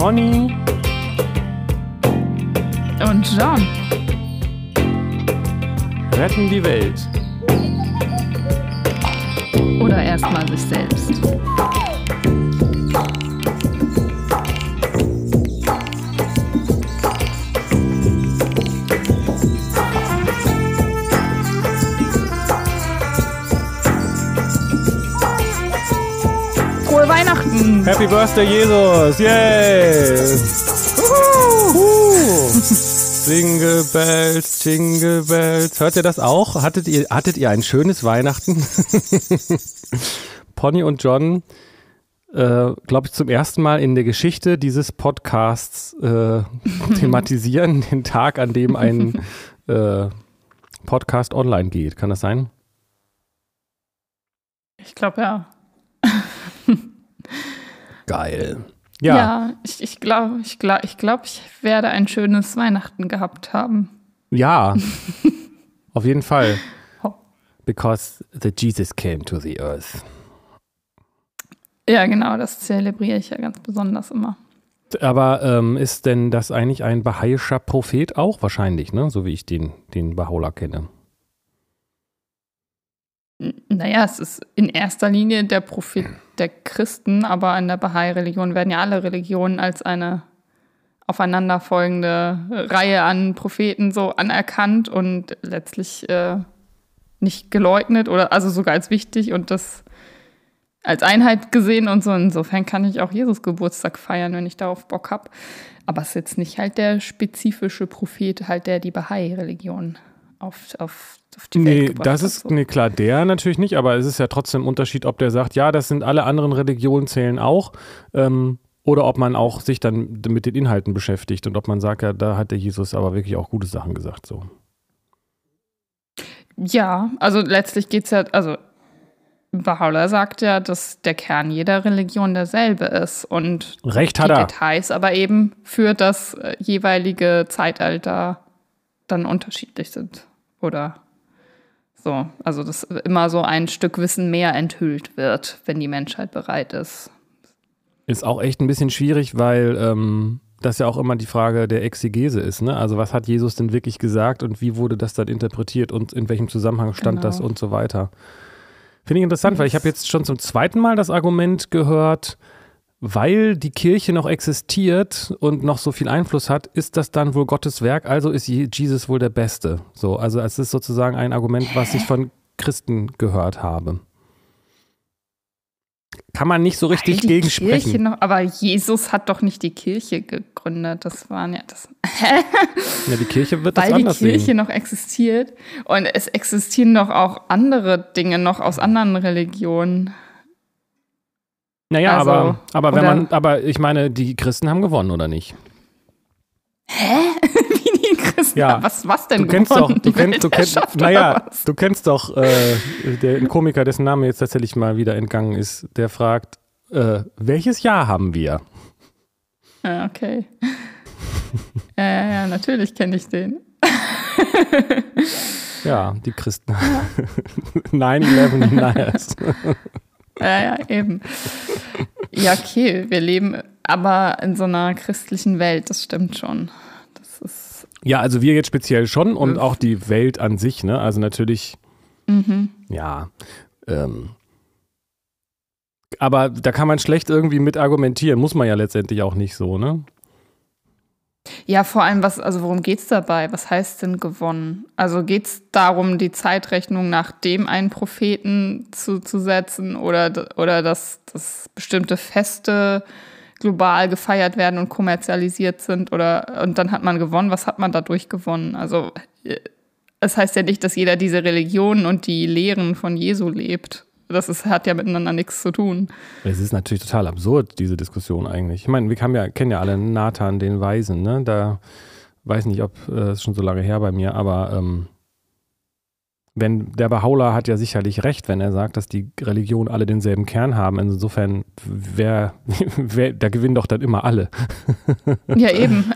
Conny und John retten die Welt. Oder erstmal sich selbst. Happy Birthday, Jesus! Yay! Jingle Bells, Jingle Bells. Hört ihr das auch? Hattet ihr, hattet ihr ein schönes Weihnachten? Pony und John, äh, glaube ich, zum ersten Mal in der Geschichte dieses Podcasts äh, thematisieren den Tag, an dem ein äh, Podcast online geht. Kann das sein? Ich glaube ja. Geil. Ja, ja ich, ich glaube, ich, glaub, ich, glaub, ich werde ein schönes Weihnachten gehabt haben. Ja, auf jeden Fall. Because the Jesus came to the earth. Ja, genau, das zelebriere ich ja ganz besonders immer. Aber ähm, ist denn das eigentlich ein baha'ischer Prophet auch? Wahrscheinlich, ne? So wie ich den, den Baha'u'llah kenne. Naja, es ist in erster Linie der Prophet der Christen, aber in der Bahai-Religion werden ja alle Religionen als eine aufeinanderfolgende Reihe an Propheten so anerkannt und letztlich äh, nicht geleugnet oder also sogar als wichtig und das als Einheit gesehen und so. Insofern kann ich auch Jesus Geburtstag feiern, wenn ich darauf Bock habe. Aber es ist jetzt nicht halt der spezifische Prophet, halt der die Bahai-Religion auf, auf, auf die nee, Welt gebracht das ist, hat. So. Nee, klar, der natürlich nicht, aber es ist ja trotzdem ein Unterschied, ob der sagt, ja, das sind alle anderen Religionen zählen auch, ähm, oder ob man auch sich dann mit den Inhalten beschäftigt und ob man sagt, ja, da hat der Jesus aber wirklich auch gute Sachen gesagt, so. Ja, also letztlich geht es ja, also Baha'u'llah sagt ja, dass der Kern jeder Religion derselbe ist und Recht die hat er. Details aber eben für das äh, jeweilige Zeitalter dann unterschiedlich sind. Oder so. Also, dass immer so ein Stück Wissen mehr enthüllt wird, wenn die Menschheit bereit ist. Ist auch echt ein bisschen schwierig, weil ähm, das ja auch immer die Frage der Exegese ist. Ne? Also was hat Jesus denn wirklich gesagt und wie wurde das dann interpretiert und in welchem Zusammenhang stand Genau. das und so weiter. Finde ich interessant, weil ich habe jetzt schon zum zweiten Mal das Argument gehört, weil die Kirche noch existiert und noch so viel Einfluss hat, ist das dann wohl Gottes Werk, also ist Je- Jesus wohl der Beste. So, also es ist sozusagen ein Argument, was ich von Christen gehört habe. Kann man nicht so richtig Weil gegen sprechen. noch, aber Jesus hat doch nicht die Kirche gegründet. Das waren ja das. Ja, die Kirche wird das Weil die anders Kirche sehen. noch existiert. Und es existieren doch auch andere Dinge noch aus anderen Religionen. Naja, Also, aber, aber wenn man, aber ich meine, die Christen haben gewonnen, oder nicht? Wie die Christen. Ja. Was, was denn Du kennst doch, gewonnen? du Die kennst, du kennst, naja, du kennst doch äh, der Komiker, dessen Name jetzt tatsächlich mal wieder entgangen ist, der fragt, äh, welches Jahr haben wir? Ja, okay. ja, ja, ja, natürlich kenne ich den. Ja, die Christen. 9-11 deniers. Ja, ja, eben. Ja, okay, wir leben aber in so einer christlichen Welt, das stimmt schon. Das ist, Ja, also wir jetzt speziell schon und auch die Welt an sich, ne? Also natürlich, ja. Ähm, aber da kann man schlecht irgendwie mit argumentieren, muss man ja letztendlich auch nicht so, ne? Ja, vor allem, was, also worum geht's dabei? Was heißt denn gewonnen? Also geht's darum, die Zeitrechnung nach dem einen Propheten zu, zu setzen oder, oder dass, dass bestimmte Feste global gefeiert werden und kommerzialisiert sind oder und dann hat man gewonnen. Was hat man dadurch gewonnen? Also äh, es heißt ja nicht, dass jeder diese Religionen und die Lehren von Jesu lebt. Das ist, hat ja miteinander nichts zu tun. Es ist natürlich total absurd, diese Diskussion eigentlich. Ich meine, wir ja, kennen ja alle Nathan, den Weisen, ne? Da weiß nicht, ob äh, ist schon so lange her bei mir, aber ähm, wenn der Baha'u'llah hat ja sicherlich recht, wenn er sagt, dass die Religionen alle denselben Kern haben. Insofern, wer, wer, da gewinnen doch dann immer alle. Ja, eben.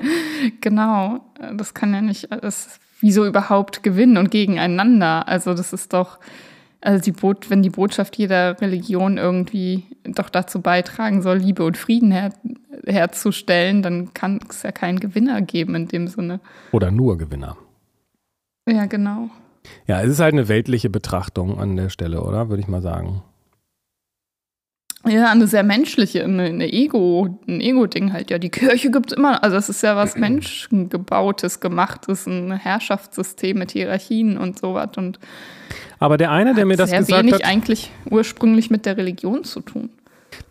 genau. Das kann ja nicht, das, wieso überhaupt gewinnen und gegeneinander? Also, das ist doch, Also die Bot wenn die Botschaft jeder Religion irgendwie doch dazu beitragen soll, Liebe und Frieden her herzustellen, dann kann es ja keinen Gewinner geben in dem Sinne. Oder nur Gewinner. Ja, genau. Ja, es ist halt eine weltliche Betrachtung an der Stelle, oder? Würde ich mal sagen. Ja, eine sehr menschliche, eine, eine Ego, ein Ego-Ding halt. Ja, die Kirche gibt es immer. Also es ist ja was Menschengebautes, Gemachtes, ein Herrschaftssystem mit Hierarchien und sowas. Und aber der eine, der mir das sehr gesagt wenig hat, eigentlich ursprünglich mit der Religion zu tun.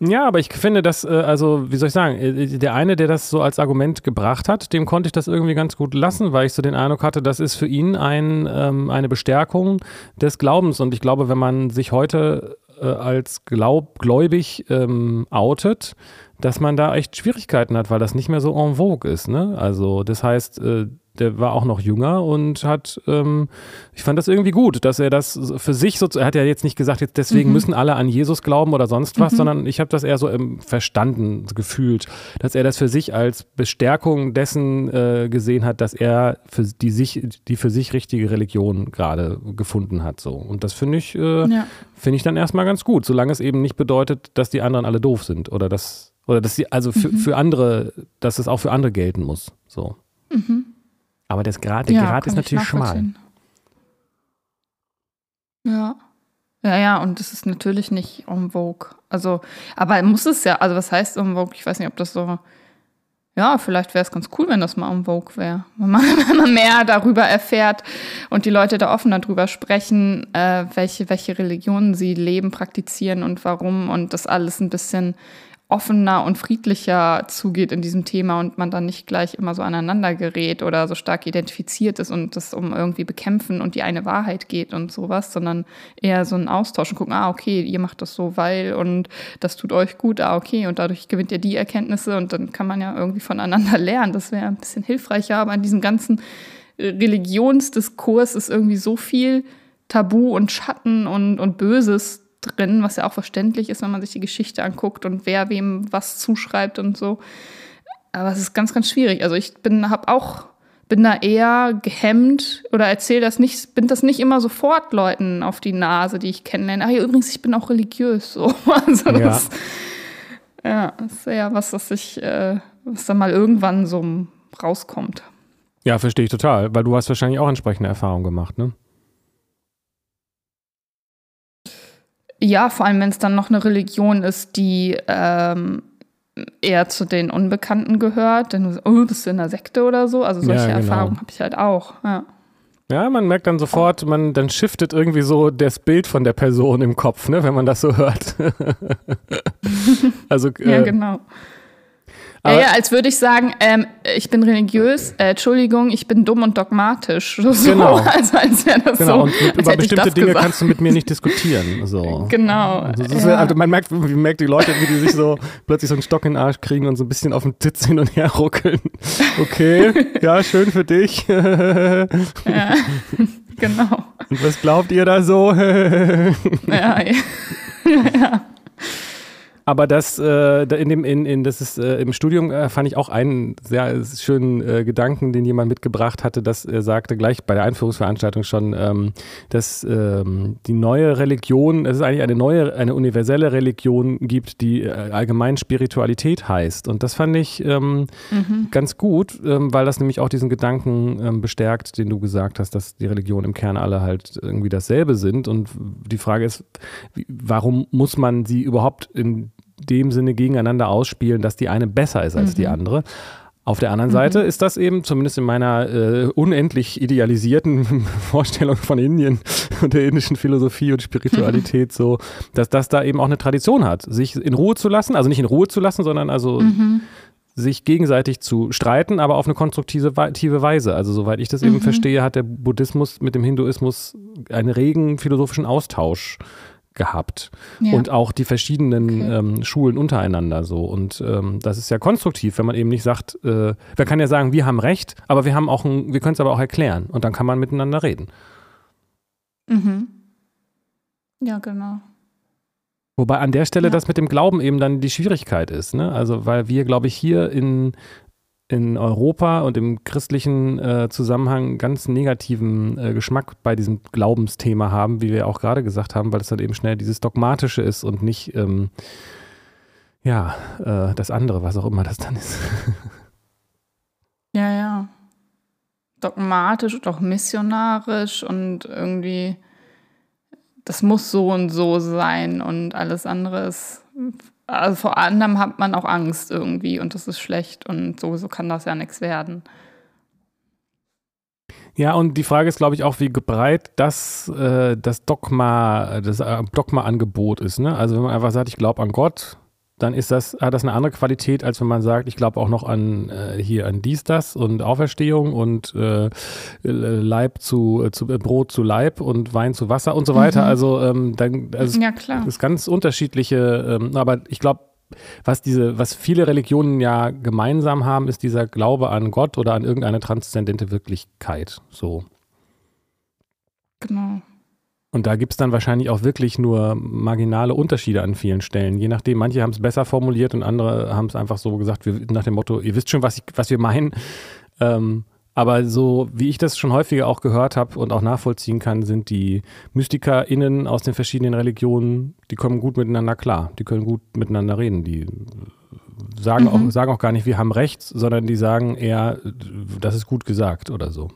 Ja, aber ich finde, dass, äh, also, wie soll ich sagen, äh, der eine, der das so als Argument gebracht hat, dem konnte ich das irgendwie ganz gut lassen, weil ich so den Eindruck hatte, das ist für ihn ein, ähm, eine Bestärkung des Glaubens. Und ich glaube, wenn man sich heute äh, als glaub, gläubig ähm, outet, dass man da echt Schwierigkeiten hat, weil das nicht mehr so en vogue ist. Ne? Also das heißt, äh, der war auch noch jünger und hat, ähm, ich fand das irgendwie gut, dass er das für sich so, er hat ja jetzt nicht gesagt, jetzt deswegen mhm. müssen alle an Jesus glauben oder sonst was, mhm. sondern ich habe das eher so verstanden, gefühlt, dass er das für sich als Bestärkung dessen äh, gesehen hat, dass er für die sich, die für sich richtige Religion gerade gefunden hat. So. Und das finde ich, äh, ja. finde ich dann erstmal ganz gut, solange es eben nicht bedeutet, dass die anderen alle doof sind oder dass oder dass sie, also für, mhm. für andere, dass es auch für andere gelten muss. So. Mhm. Aber das Grad, der ja, Grad ist natürlich schmal. Ja. Ja, ja, und das ist natürlich nicht en vogue. Also, aber muss es ja, also was heißt en vogue? Ich weiß nicht, ob das so, ja, vielleicht wäre es ganz cool, wenn das mal en vogue wäre. Wenn man, wenn man mehr darüber erfährt und die Leute da offen darüber sprechen, äh, welche, welche Religionen sie leben, praktizieren und warum und das alles ein bisschen offener und friedlicher zugeht in diesem Thema und man dann nicht gleich immer so aneinander gerät oder so stark identifiziert ist und es um irgendwie bekämpfen und die eine Wahrheit geht und sowas, sondern eher so ein Austausch und gucken, ah, okay, ihr macht das so, weil und das tut euch gut, ah, okay, und dadurch gewinnt ihr die Erkenntnisse und dann kann man ja irgendwie voneinander lernen. Das wäre ein bisschen hilfreicher, aber in diesem ganzen Religionsdiskurs ist irgendwie so viel Tabu und Schatten und, und Böses drin, was ja auch verständlich ist, wenn man sich die Geschichte anguckt und wer wem was zuschreibt und so. Aber es ist ganz, ganz schwierig. Also ich bin, habe auch, bin da eher gehemmt oder erzähle das nicht, bin das nicht immer sofort Leuten auf die Nase, die ich kennenlerne. Ach ja, übrigens, ich bin auch religiös. So. Also das, ja. ja, das ist ja was, was ich, äh, was dann mal irgendwann so rauskommt. Ja, verstehe ich total, weil du hast wahrscheinlich auch entsprechende Erfahrungen gemacht, ne? Ja, vor allem, wenn es dann noch eine Religion ist, die ähm, eher zu den Unbekannten gehört. Dann, oh, bist du in einer Sekte oder so? Also solche ja, genau. Erfahrungen habe ich halt auch. Ja. Ja, man merkt dann sofort, man dann shiftet irgendwie so das Bild von der Person im Kopf, ne, wenn man das so hört. also äh, ja, genau. Aber ja, ja, als würde ich sagen, ähm, ich bin religiös, äh, Entschuldigung, ich bin dumm und dogmatisch. So, genau. Also als wäre das genau. so. Und mit, über bestimmte Dinge gesagt. kannst du mit mir nicht diskutieren. So. Genau. Also, ja. also man merkt, wie merkt die Leute, wie die sich so plötzlich so einen Stock in den Arsch kriegen und so ein bisschen auf den Titz hin und her ruckeln. Okay, ja, schön für dich. ja, genau. Und was glaubt ihr da so? ja, ja. ja. Aber das, äh, in dem, in, in, das ist, äh, im Studium äh, fand ich auch einen sehr schönen äh, Gedanken, den jemand mitgebracht hatte, dass er sagte gleich bei der Einführungsveranstaltung schon, ähm, dass ähm, die neue Religion, es ist eigentlich eine neue, eine universelle Religion gibt, die äh, allgemein Spiritualität heißt. Und das fand ich ähm, mhm. ganz gut, ähm, weil das nämlich auch diesen Gedanken ähm, bestärkt, den du gesagt hast, dass die Religionen im Kern alle halt irgendwie dasselbe sind. Und die Frage ist, warum muss man sie überhaupt in dem Sinne gegeneinander ausspielen, dass die eine besser ist als mhm. die andere. Auf der anderen mhm. Seite ist das eben, zumindest in meiner äh, unendlich idealisierten Vorstellung von Indien und der indischen Philosophie und Spiritualität so, dass das da eben auch eine Tradition hat, sich in Ruhe zu lassen, also nicht in Ruhe zu lassen, sondern also mhm. sich gegenseitig zu streiten, aber auf eine konstruktive Weise. Also soweit ich das eben mhm. verstehe, hat der Buddhismus mit dem Hinduismus einen regen philosophischen Austausch gehabt ja. und auch die verschiedenen okay. ähm, Schulen untereinander so und ähm, das ist ja konstruktiv, wenn man eben nicht sagt, äh, man kann ja sagen, wir haben recht, aber wir haben auch, ein, wir können es aber auch erklären und dann kann man miteinander reden. Mhm. Ja, genau. Wobei an der Stelle ja. das mit dem Glauben eben dann die Schwierigkeit ist, ne? Also weil wir, glaube ich, hier in in Europa und im christlichen äh, Zusammenhang ganz negativen äh, Geschmack bei diesem Glaubensthema haben, wie wir auch gerade gesagt haben, weil es dann eben schnell dieses Dogmatische ist und nicht ähm, ja, äh, das andere, was auch immer das dann ist. ja, ja. Dogmatisch und auch missionarisch und irgendwie, das muss so und so sein und alles andere ist also vor anderem hat man auch Angst irgendwie und das ist schlecht und sowieso kann das ja nichts werden. Ja, und die Frage ist, glaube ich, auch, wie breit das, äh, das Dogma, das äh, Dogma-Angebot ist. Ne? Also wenn man einfach sagt, ich glaube an Gott, dann ist das, hat das eine andere Qualität, als wenn man sagt, ich glaube auch noch an äh, hier an dies, das und Auferstehung und äh, Leib zu, äh, zu äh, Brot zu Leib und Wein zu Wasser und so weiter. Mhm. Also ähm, dann also ja, klar. Das ist ganz unterschiedliche, ähm, aber ich glaube, was diese, was viele Religionen ja gemeinsam haben, ist dieser Glaube an Gott oder an irgendeine transzendente Wirklichkeit. So. Genau. Und da gibt es dann wahrscheinlich auch wirklich nur marginale Unterschiede an vielen Stellen. Je nachdem, manche haben es besser formuliert und andere haben es einfach so gesagt, wir, nach dem Motto, ihr wisst schon, was, ich, was wir meinen. Ähm, aber so, wie ich das schon häufiger auch gehört habe und auch nachvollziehen kann, sind die MystikerInnen aus den verschiedenen Religionen, die kommen gut miteinander klar. Die können gut miteinander reden. Die sagen, mhm. auch, sagen auch gar nicht, wir haben recht, sondern die sagen eher, das ist gut gesagt oder so.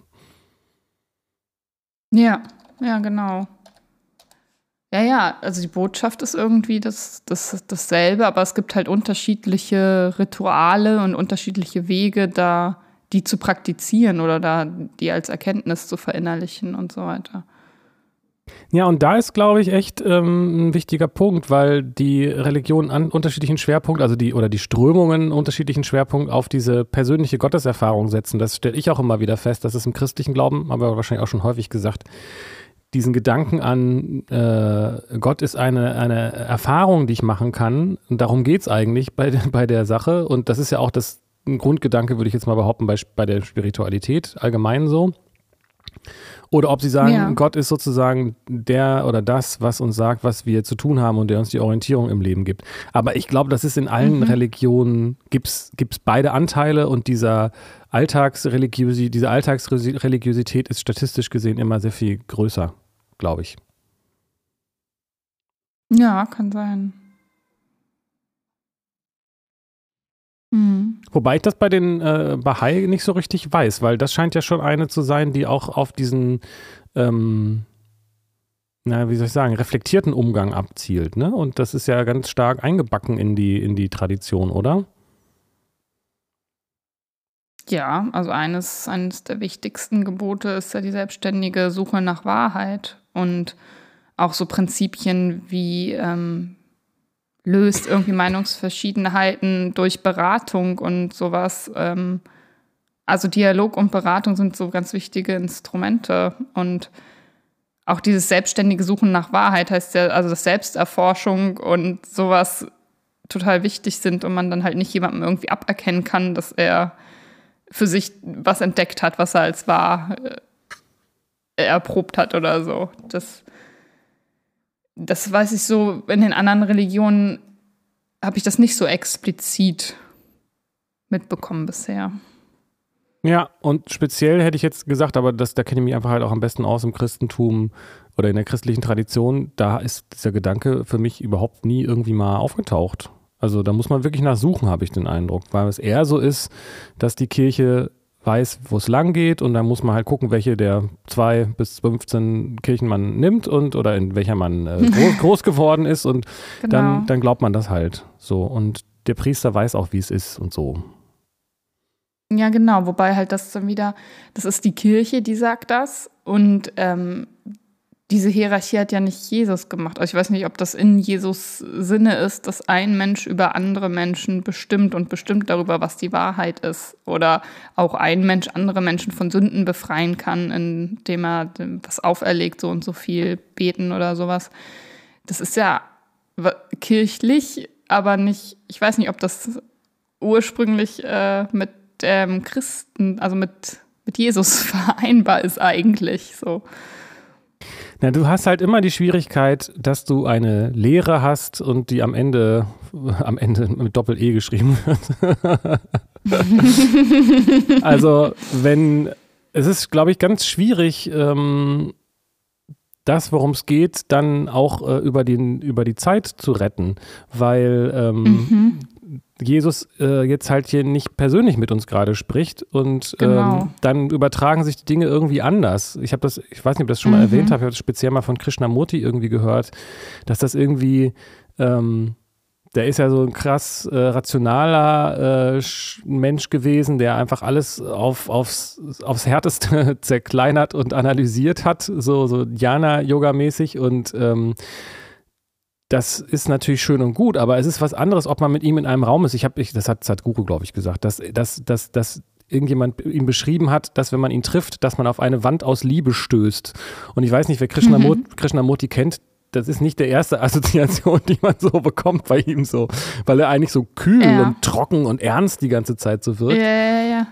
Ja, ja, genau. Ja, ja, also die Botschaft ist irgendwie das, das, dasselbe, aber es gibt halt unterschiedliche Rituale und unterschiedliche Wege, da die zu praktizieren oder da die als Erkenntnis zu verinnerlichen und so weiter. Ja, und da ist, glaube ich, echt ähm, ein wichtiger Punkt, weil die Religionen an unterschiedlichen Schwerpunkt, also die oder die Strömungen unterschiedlichen Schwerpunkt auf diese persönliche Gotteserfahrung setzen. Das stelle ich auch immer wieder fest. Das ist im christlichen Glauben, aber wahrscheinlich auch schon häufig gesagt, diesen Gedanken an, äh, Gott ist eine, eine Erfahrung, die ich machen kann. Und darum geht es eigentlich bei, bei der Sache. Und das ist ja auch das ein Grundgedanke, würde ich jetzt mal behaupten, bei, bei der Spiritualität allgemein so. Oder ob sie sagen, ja. Gott ist sozusagen der oder das, was uns sagt, was wir zu tun haben und der uns die Orientierung im Leben gibt. Aber ich glaube, das ist in allen mhm. Religionen, gibt es beide Anteile und dieser Alltagsreligiosität, diese Alltagsreligiosität ist statistisch gesehen immer sehr viel größer glaube ich. Ja, kann sein. Mhm. Wobei ich das bei den äh, Bahai nicht so richtig weiß, weil das scheint ja schon eine zu sein, die auch auf diesen, ähm, na, wie soll ich sagen, reflektierten Umgang abzielt, ne? Und das ist ja ganz stark eingebacken in die, in die Tradition, oder? Ja, also eines, eines der wichtigsten Gebote ist ja die selbstständige Suche nach Wahrheit und auch so Prinzipien wie ähm, löst irgendwie Meinungsverschiedenheiten durch Beratung und sowas. Ähm, also Dialog und Beratung sind so ganz wichtige Instrumente und auch dieses selbstständige Suchen nach Wahrheit heißt ja, also dass Selbsterforschung und sowas total wichtig sind und man dann halt nicht jemandem irgendwie aberkennen kann, dass er für sich was entdeckt hat, was er als wahr äh, erprobt hat oder so. Das, das weiß ich so, in den anderen Religionen habe ich das nicht so explizit mitbekommen bisher. Ja, und speziell hätte ich jetzt gesagt, aber das, da kenne ich mich einfach halt auch am besten aus im Christentum oder in der christlichen Tradition, da ist dieser Gedanke für mich überhaupt nie irgendwie mal aufgetaucht. Also da muss man wirklich nachsuchen, habe ich den Eindruck, weil es eher so ist, dass die Kirche weiß, wo es lang geht und dann muss man halt gucken, welche der zwei bis 15 Kirchen man nimmt und oder in welcher man äh, groß, groß, geworden ist und genau. dann, dann glaubt man das halt so. Und der Priester weiß auch, wie es ist und so. Ja, genau, wobei halt das dann wieder, das ist die Kirche, die sagt das und ähm, diese Hierarchie hat ja nicht Jesus gemacht. Also ich weiß nicht, ob das in Jesus Sinne ist, dass ein Mensch über andere Menschen bestimmt und bestimmt darüber, was die Wahrheit ist. Oder auch ein Mensch andere Menschen von Sünden befreien kann, indem er was auferlegt, so und so viel beten oder sowas. Das ist ja kirchlich, aber nicht, ich weiß nicht, ob das ursprünglich äh, mit ähm, Christen, also mit, mit Jesus vereinbar ist eigentlich so. Na, du hast halt immer die Schwierigkeit, dass du eine Lehre hast und die am Ende, am Ende mit Doppel-E geschrieben wird. also, wenn, es ist, glaube ich, ganz schwierig, ähm, das, worum es geht, dann auch äh, über, den, über die Zeit zu retten, weil ähm, mhm. Jesus äh, jetzt halt hier nicht persönlich mit uns gerade spricht und genau. ähm, dann übertragen sich die Dinge irgendwie anders. Ich habe das, ich weiß nicht, ob ich das schon mal mhm. erwähnt habe, ich habe das speziell mal von Krishnamurti irgendwie gehört, dass das irgendwie ähm, der ist ja so ein krass äh, rationaler äh, Mensch gewesen, der einfach alles auf, aufs, aufs Härteste zerkleinert und analysiert hat, so, so Jana-Yoga-mäßig und ähm, das ist natürlich schön und gut, aber es ist was anderes, ob man mit ihm in einem Raum ist. Ich habe, ich, das hat Sadhguru, glaube ich, gesagt, dass, dass, dass, dass irgendjemand ihn beschrieben hat, dass wenn man ihn trifft, dass man auf eine Wand aus Liebe stößt. Und ich weiß nicht, wer Krishnamurti, mhm. Krishnamurti kennt, das ist nicht der erste Assoziation, die man so bekommt bei ihm so, weil er eigentlich so kühl ja. und trocken und ernst die ganze Zeit so wird. Ja, ja, ja.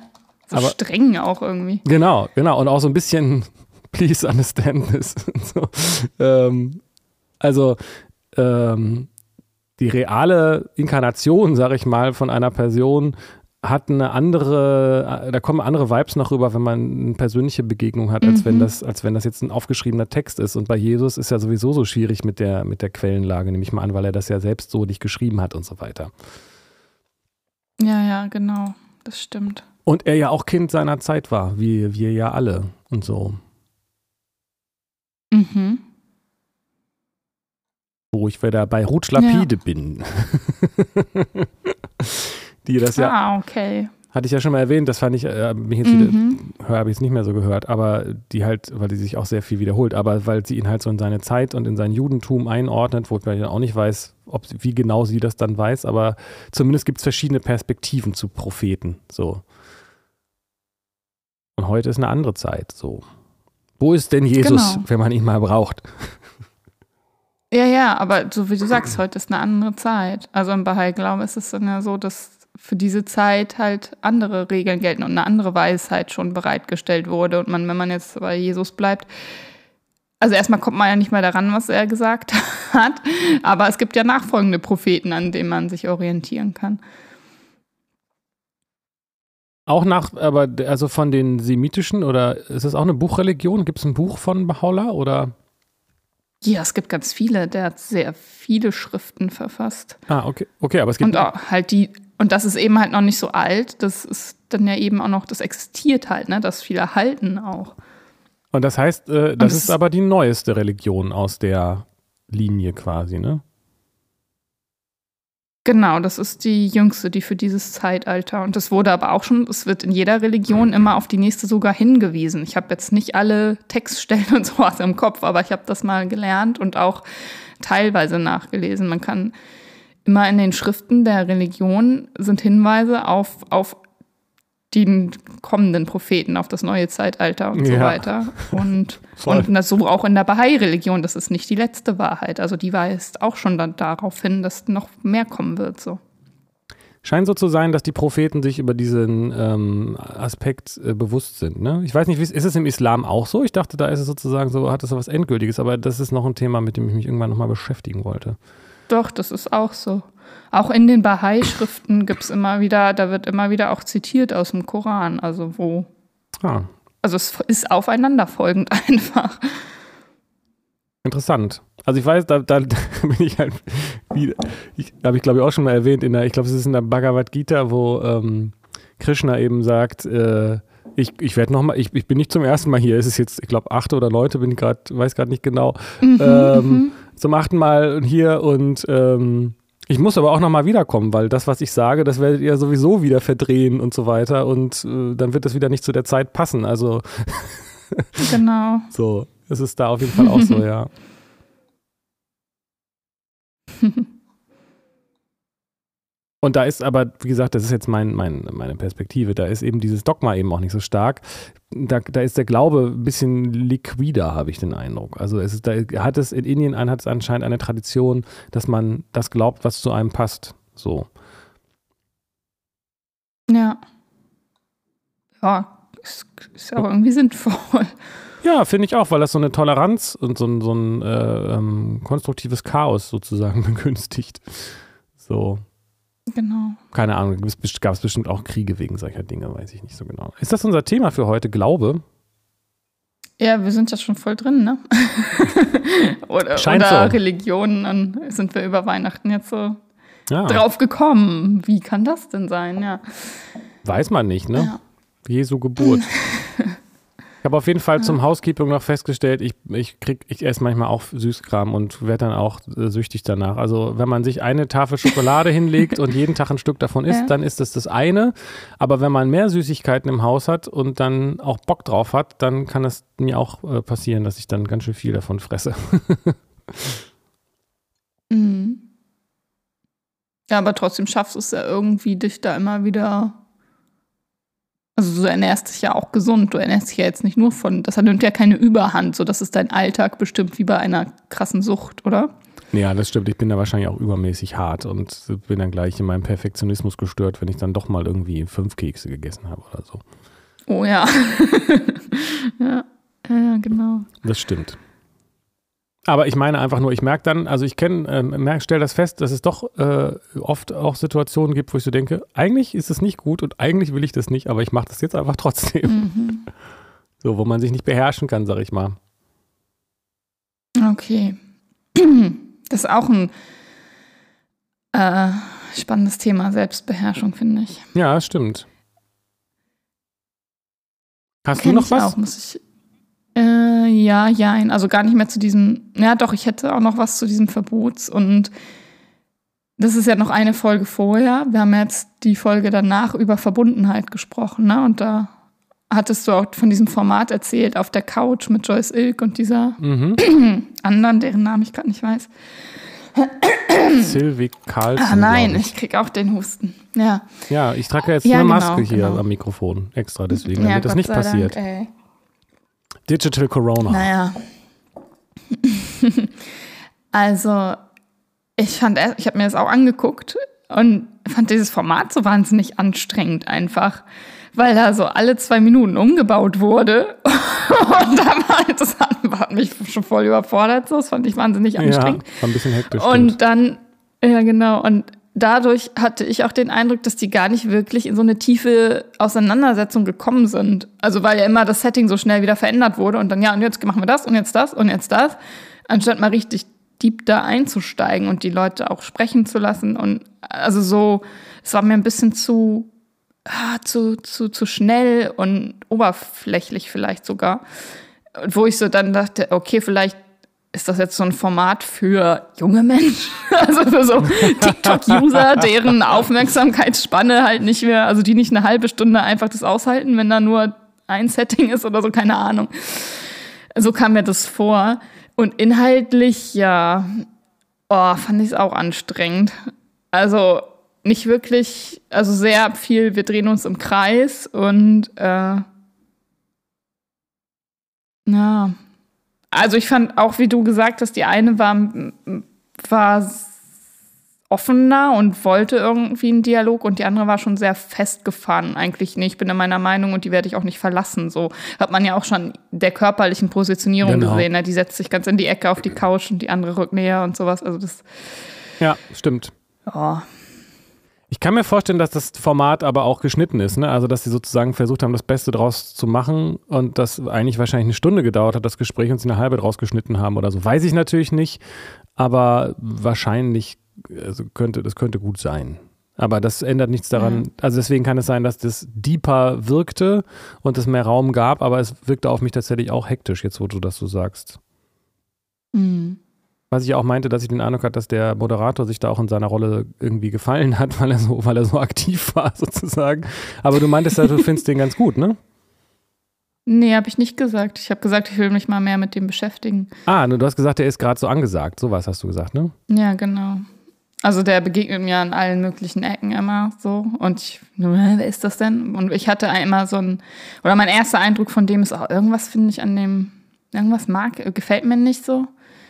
So Aber, streng auch irgendwie. Genau, genau. Und auch so ein bisschen, please understand this. so. ähm, also, ähm, die reale Inkarnation, sag ich mal, von einer Person hat eine andere, da kommen andere Vibes noch rüber, wenn man eine persönliche Begegnung hat, als mhm. wenn das, als wenn das jetzt ein aufgeschriebener Text ist. Und bei Jesus ist ja sowieso so schwierig mit der, mit der Quellenlage, nehme ich mal an, weil er das ja selbst so nicht geschrieben hat und so weiter. Ja, ja, genau. Das stimmt. Und er ja auch Kind seiner Zeit war, wie wir ja alle und so. Mhm. Wo ich wieder bei Ruth Lapide ja. bin. die das ja. Ah, okay. Hatte ich ja schon mal erwähnt, das fand ich, äh, mich jetzt mhm. wieder, habe ich es nicht mehr so gehört, aber die halt, weil die sich auch sehr viel wiederholt, aber weil sie ihn halt so in seine Zeit und in sein Judentum einordnet, wo ich auch nicht weiß, ob wie genau sie das dann weiß, aber zumindest gibt es verschiedene Perspektiven zu Propheten. So. Und heute ist eine andere Zeit. So. Wo ist denn Jesus, genau. wenn man ihn mal braucht? Ja, ja, aber so wie du sagst, heute ist eine andere Zeit. Also im Bahai-Glauben ist es dann ja so, dass für diese Zeit halt andere Regeln gelten und eine andere Weisheit schon bereitgestellt wurde. Und man, wenn man jetzt bei Jesus bleibt, also erstmal kommt man ja nicht mehr daran, was er gesagt hat, aber es gibt ja nachfolgende Propheten, an denen man sich orientieren kann. Auch nach, aber also von den semitischen oder ist es auch eine Buchreligion? Gibt es ein Buch von Baha'u'llah oder? Ja, es gibt ganz viele. Der hat sehr viele Schriften verfasst. Ah, okay. Okay, aber es gibt. Und auch halt die und das ist eben halt noch nicht so alt. Das ist dann ja eben auch noch, das existiert halt, ne? Das viel erhalten auch. Und das heißt, äh, das, das ist aber die neueste Religion aus der Linie quasi, ne? Genau, das ist die jüngste, die für dieses Zeitalter. Und das wurde aber auch schon, es wird in jeder Religion immer auf die nächste sogar hingewiesen. Ich habe jetzt nicht alle Textstellen und sowas im Kopf, aber ich habe das mal gelernt und auch teilweise nachgelesen. Man kann immer in den Schriften der Religion sind Hinweise auf, auf den kommenden Propheten, auf das neue Zeitalter und ja. so weiter. Und, und das so auch in der Bahai-Religion, das ist nicht die letzte Wahrheit. Also die weist auch schon dann darauf hin, dass noch mehr kommen wird. So. Scheint so zu sein, dass die Propheten sich über diesen ähm, Aspekt äh, bewusst sind. Ne? Ich weiß nicht, ist, ist es im Islam auch so? Ich dachte, da ist es sozusagen so, hat es so was Endgültiges, aber das ist noch ein Thema, mit dem ich mich irgendwann nochmal beschäftigen wollte. Doch, das ist auch so. Auch in den Bahai-Schriften gibt es immer wieder, da wird immer wieder auch zitiert aus dem Koran, also wo. Ah. Also es ist aufeinanderfolgend einfach. Interessant. Also ich weiß, da, da, bin ich halt, wie, ich, habe ich glaube ich auch schon mal erwähnt, in der, ich glaube es ist in der Bhagavad Gita, wo ähm, Krishna eben sagt, äh, ich, ich werde nochmal, ich, ich bin nicht zum ersten Mal hier, es ist jetzt, ich glaube, achte oder neunte, bin ich gerade, weiß gerade nicht genau. Mhm, ähm, mhm zum achten Mal hier und ähm, ich muss aber auch nochmal wiederkommen, weil das, was ich sage, das werdet ihr sowieso wieder verdrehen und so weiter und äh, dann wird das wieder nicht zu der Zeit passen. Also genau. so, es ist da auf jeden Fall auch so, ja. Und da ist aber, wie gesagt, das ist jetzt mein, mein, meine Perspektive, da ist eben dieses Dogma eben auch nicht so stark. Da, da ist der Glaube ein bisschen liquider, habe ich den Eindruck. Also es ist, da hat es in Indien hat es anscheinend eine Tradition, dass man das glaubt, was zu einem passt. So. Ja. Ja, ist, ist auch irgendwie sinnvoll. Ja, finde ich auch, weil das so eine Toleranz und so ein, so ein äh, ähm, konstruktives Chaos sozusagen begünstigt. So. Genau. Keine Ahnung, gab es bestimmt auch Kriege wegen solcher Dinge, weiß ich nicht so genau. Ist das unser Thema für heute, Glaube? Ja, wir sind ja schon voll drin, ne? oder Scheint oder so. Religionen, dann sind wir über Weihnachten jetzt so Ja, drauf gekommen. Wie kann das denn sein? Ja. weiß man nicht, ne? Ja. Jesu Geburt. Ich habe auf jeden Fall zum Housekeeping noch festgestellt, ich, ich krieg, ich esse manchmal auch Süßkram und werde dann auch äh, süchtig danach. Also wenn man sich eine Tafel Schokolade hinlegt und jeden Tag ein Stück davon isst, Ja. dann ist das das eine. Aber wenn man mehr Süßigkeiten im Haus hat und dann auch Bock drauf hat, dann kann es mir auch äh, passieren, dass ich dann ganz schön viel davon fresse. Mhm. Ja, aber trotzdem schaffst du es ja irgendwie, dich da immer wieder. Also du ernährst dich ja auch gesund. Du ernährst dich ja jetzt nicht nur von. Das nimmt ja keine Überhand, so dass es dein Alltag bestimmt wie bei einer krassen Sucht, oder? Ja, das stimmt. Ich bin da wahrscheinlich auch übermäßig hart und bin dann gleich in meinem Perfektionismus gestört, wenn ich dann doch mal irgendwie fünf Kekse gegessen habe oder so. Oh ja. ja. Ja, genau. Das stimmt. Aber ich meine einfach nur, ich merke dann, also ich kenne, merk, stelle das fest, dass es doch äh, oft auch Situationen gibt, wo ich so denke, eigentlich ist es nicht gut und eigentlich will ich das nicht, aber ich mache das jetzt einfach trotzdem. Mhm. So, wo man sich nicht beherrschen kann, sag ich mal. Okay. Das ist auch ein äh, spannendes Thema, Selbstbeherrschung, finde ich. Ja, stimmt. Hast Kenn du noch ich was? Auch, muss ich. Äh, ja, ja, also gar nicht mehr zu diesem. Ja, doch, ich hätte auch noch was zu diesem Verbots und das ist ja noch eine Folge vorher. Wir haben jetzt die Folge danach über Verbundenheit gesprochen, ne? Und da hattest du auch von diesem Format erzählt auf der Couch mit Joyce Ilk und dieser Mhm. anderen, deren Namen ich gerade nicht weiß. Sylvie Carlson. Ah, nein, ich. ich krieg auch den Husten. Ja. Ja, ich trage jetzt Ja, eine genau, Maske hier genau. am Mikrofon extra, deswegen, ja, damit das Gott nicht sei passiert. Dank, ey. Digital Corona. Naja. also, ich fand, ich habe mir das auch angeguckt und fand dieses Format so wahnsinnig anstrengend einfach, weil da so alle zwei Minuten umgebaut wurde. Und da war das hat, hat mich schon voll überfordert. So, das fand ich wahnsinnig Ja, anstrengend. war ein bisschen hektisch. stimmt. Und dann, ja genau, und dadurch hatte ich auch den Eindruck, dass die gar nicht wirklich in so eine tiefe Auseinandersetzung gekommen sind. Also weil ja immer das Setting so schnell wieder verändert wurde und dann, ja, und jetzt machen wir das und jetzt das und jetzt das, anstatt mal richtig deep da einzusteigen und die Leute auch sprechen zu lassen. Und also so, es war mir ein bisschen zu, ah, zu, zu, zu schnell und oberflächlich vielleicht sogar. Wo ich so dann dachte, okay, vielleicht ist das jetzt so ein Format für junge Menschen? Also für so TikTok-User, deren Aufmerksamkeitsspanne halt nicht mehr, also die nicht eine halbe Stunde einfach das aushalten, wenn da nur ein Setting ist oder so, keine Ahnung. So kam mir das vor. Und inhaltlich, ja, oh, fand ich es auch anstrengend. Also nicht wirklich, also sehr viel, wir drehen uns im Kreis und äh, ja, also ich fand auch, wie du gesagt hast, die eine war, war offener und wollte irgendwie einen Dialog und die andere war schon sehr festgefahren. Eigentlich nicht. Ich bin in meiner Meinung und die werde ich auch nicht verlassen. So hat man ja auch schon der körperlichen Positionierung Genau. gesehen. Ne? Die setzt sich ganz in die Ecke auf die Couch und die andere rückt näher und sowas. Also das, ja, stimmt. oh. Ich kann mir vorstellen, dass das Format aber auch geschnitten ist, ne? Also, dass sie sozusagen versucht haben, das Beste draus zu machen und das eigentlich wahrscheinlich eine Stunde gedauert hat, das Gespräch und sie eine halbe draus geschnitten haben oder so. Weiß ich natürlich nicht, aber wahrscheinlich also könnte, das könnte gut sein. Aber das ändert nichts daran. Also deswegen kann es sein, dass das deeper wirkte und es mehr Raum gab, aber es wirkte auf mich tatsächlich auch hektisch, jetzt wo du das so sagst. Mhm. Was ich auch meinte, dass ich den Eindruck hatte, dass der Moderator sich da auch in seiner Rolle irgendwie gefallen hat, weil er so, weil er so aktiv war, sozusagen. Aber du meintest ja, du findest den ganz gut, ne? Nee, habe ich nicht gesagt. Ich habe gesagt, ich will mich mal mehr mit dem beschäftigen. Ah, du hast gesagt, der ist gerade so angesagt. Sowas hast du gesagt, ne? Ja, genau. Also der begegnet mir an allen möglichen Ecken immer so. Und ich, "Hä, wer ist das denn? Und ich hatte immer so ein, oder mein erster Eindruck von dem ist auch, irgendwas finde ich an dem, irgendwas mag, gefällt mir nicht so.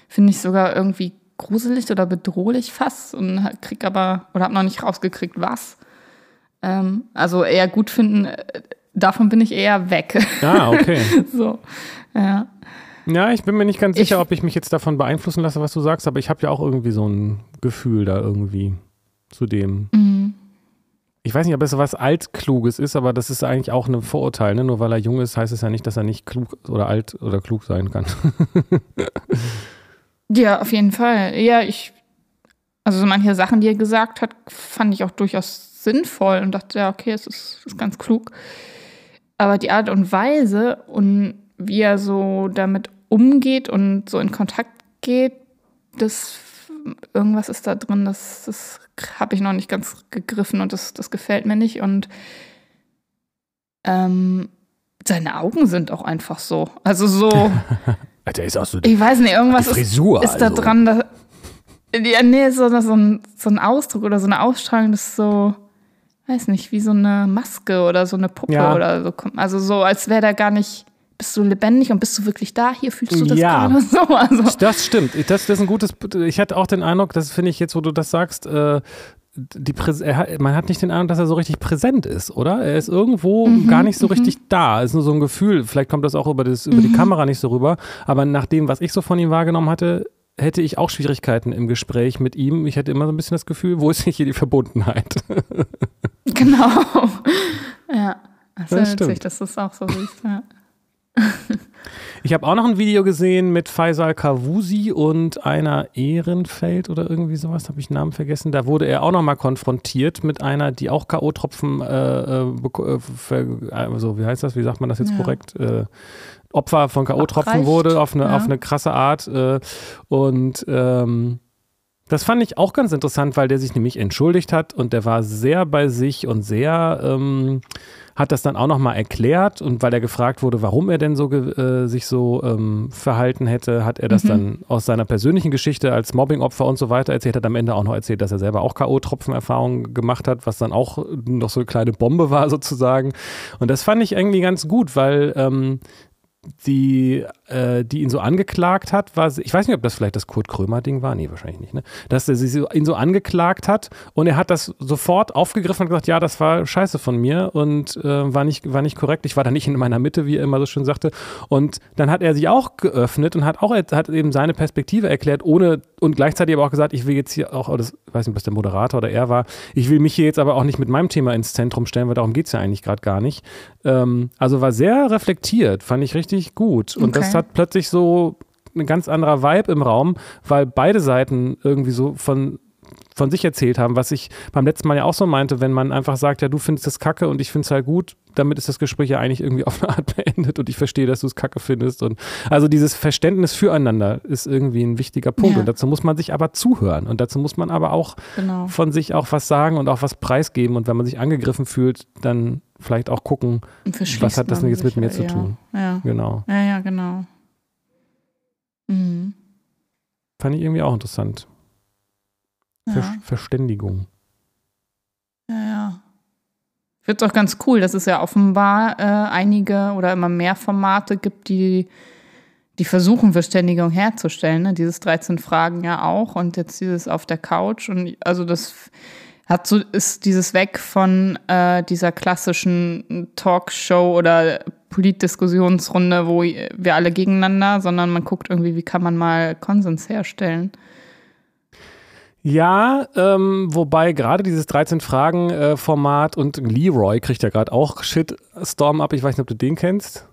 Finde ich sogar irgendwie gruselig oder bedrohlich fast und krieg aber, oder habe noch nicht rausgekriegt, was. Ähm, also eher gut finden, äh, davon bin ich eher weg. Ah, okay. so, ja. Ja, ich bin mir nicht ganz Ich- sicher, ob ich mich jetzt davon beeinflussen lasse, was du sagst, aber ich habe ja auch irgendwie so ein Gefühl da irgendwie zu dem. Mhm. Ich weiß nicht, ob es was Altkluges ist, aber das ist eigentlich auch ein Vorurteil. Ne? Nur weil er jung ist, heißt es ja nicht, dass er nicht klug oder alt oder klug sein kann. ja, auf jeden Fall. Ja, ich, also manche Sachen, die er gesagt hat, fand ich auch durchaus sinnvoll und dachte, ja, okay, es ist, ist ganz klug. Aber die Art und Weise und wie er so damit umgeht und so in Kontakt geht, das irgendwas ist da drin, das, das habe ich noch nicht ganz gegriffen und das, das gefällt mir nicht. Und ähm, seine Augen sind auch einfach so. Also so. Der ist auch so ich weiß nicht, irgendwas Frisur, ist, ist da also. dran. Da, ja, nee, so, so, ein, so ein Ausdruck oder so eine Ausstrahlung, das ist so, weiß nicht, wie so eine Maske oder so eine Puppe ja. oder so. Also so, als wäre da gar nicht bist du lebendig und bist du wirklich da? Hier fühlst du das ja. gerade so. Also. Das stimmt. Das, das ist ein gutes. Ich hatte auch den Eindruck, das finde ich jetzt, wo du das sagst, äh, die hat, man hat nicht den Eindruck, dass er so richtig präsent ist, oder? Er ist irgendwo mhm, gar nicht so mhm. richtig da. Ist nur so ein Gefühl. Vielleicht kommt das auch über, das, über mhm. die Kamera nicht so rüber. Aber nach dem, was ich so von ihm wahrgenommen hatte, hätte ich auch Schwierigkeiten im Gespräch mit ihm. Ich hätte immer so ein bisschen das Gefühl, wo ist hier die Verbundenheit? genau. Ja. Also das stimmt. dass du es auch so siehst. Ja. Ich habe auch noch ein Video gesehen mit Faisal Kawusi und einer Ehrenfeld oder irgendwie sowas, habe ich den Namen vergessen. Da wurde er auch nochmal konfrontiert mit einer, die auch K.O.-Tropfen, äh, äh, also wie heißt das, wie sagt man das jetzt ja. korrekt? Äh, Opfer von K.O.-Tropfen wurde auf eine, ja. auf eine krasse Art. Äh, und ähm, das fand ich auch ganz interessant, weil der sich nämlich entschuldigt hat und der war sehr bei sich und sehr ähm, hat das dann auch nochmal erklärt und weil er gefragt wurde, warum er denn so äh, sich so ähm, verhalten hätte, hat er das mhm. dann aus seiner persönlichen Geschichte als Mobbingopfer und so weiter erzählt, hat am Ende auch noch erzählt, dass er selber auch K.O.-Tropfen-Erfahrungen gemacht hat, was dann auch noch so eine kleine Bombe war sozusagen. Und das fand ich irgendwie ganz gut, weil ähm, die, äh, die ihn so angeklagt hat, war, ich weiß nicht, ob das vielleicht das Kurt Krömer-Ding war, nee, wahrscheinlich nicht, ne? Dass er sie, ihn so angeklagt hat und er hat das sofort aufgegriffen und gesagt, ja, das war scheiße von mir und äh, war, nicht, war nicht korrekt, ich war da nicht in meiner Mitte, wie er immer so schön sagte. Und dann hat er sich auch geöffnet und hat auch hat eben seine Perspektive erklärt, ohne und gleichzeitig aber auch gesagt, ich will jetzt hier auch, das, ich weiß nicht, was der Moderator oder er war, ich will mich hier jetzt aber auch nicht mit meinem Thema ins Zentrum stellen, weil darum geht es ja eigentlich gerade gar nicht. Ähm, also war sehr reflektiert, fand ich richtig gut. Und okay. das hat plötzlich so ein ganz anderer Vibe im Raum, weil beide Seiten irgendwie so von von sich erzählt haben, was ich beim letzten Mal ja auch so meinte, wenn man einfach sagt, ja, du findest das kacke und ich finde es halt gut, damit ist das Gespräch ja eigentlich irgendwie auf eine Art beendet und ich verstehe, dass du es kacke findest. Und also dieses Verständnis füreinander ist irgendwie ein wichtiger Punkt. Ja. Und dazu muss man sich aber zuhören. Und dazu muss man aber auch genau. von sich auch was sagen und auch was preisgeben. Und wenn man sich angegriffen fühlt, dann vielleicht auch gucken, was hat das denn jetzt mit mir ja. zu tun. Ja. Genau. Ja, ja, genau. Mhm. Fand ich irgendwie auch interessant. Ver ja. Verständigung. Ja, ja. Ich finde es auch ganz cool, dass es ja offenbar äh, einige oder immer mehr Formate gibt, die, die versuchen, Verständigung herzustellen. Ne? Dieses 13 Fragen ja auch und jetzt dieses auf der Couch. Und also das hat so, ist dieses Weg von äh, dieser klassischen Talkshow oder Politdiskussionsrunde, wo wir alle gegeneinander, sondern man guckt irgendwie, wie kann man mal Konsens herstellen. Ja, ähm, wobei gerade dieses 13-Fragen-Format äh, und Leroy kriegt ja gerade auch Shitstorm ab. Ich weiß nicht, ob du den kennst.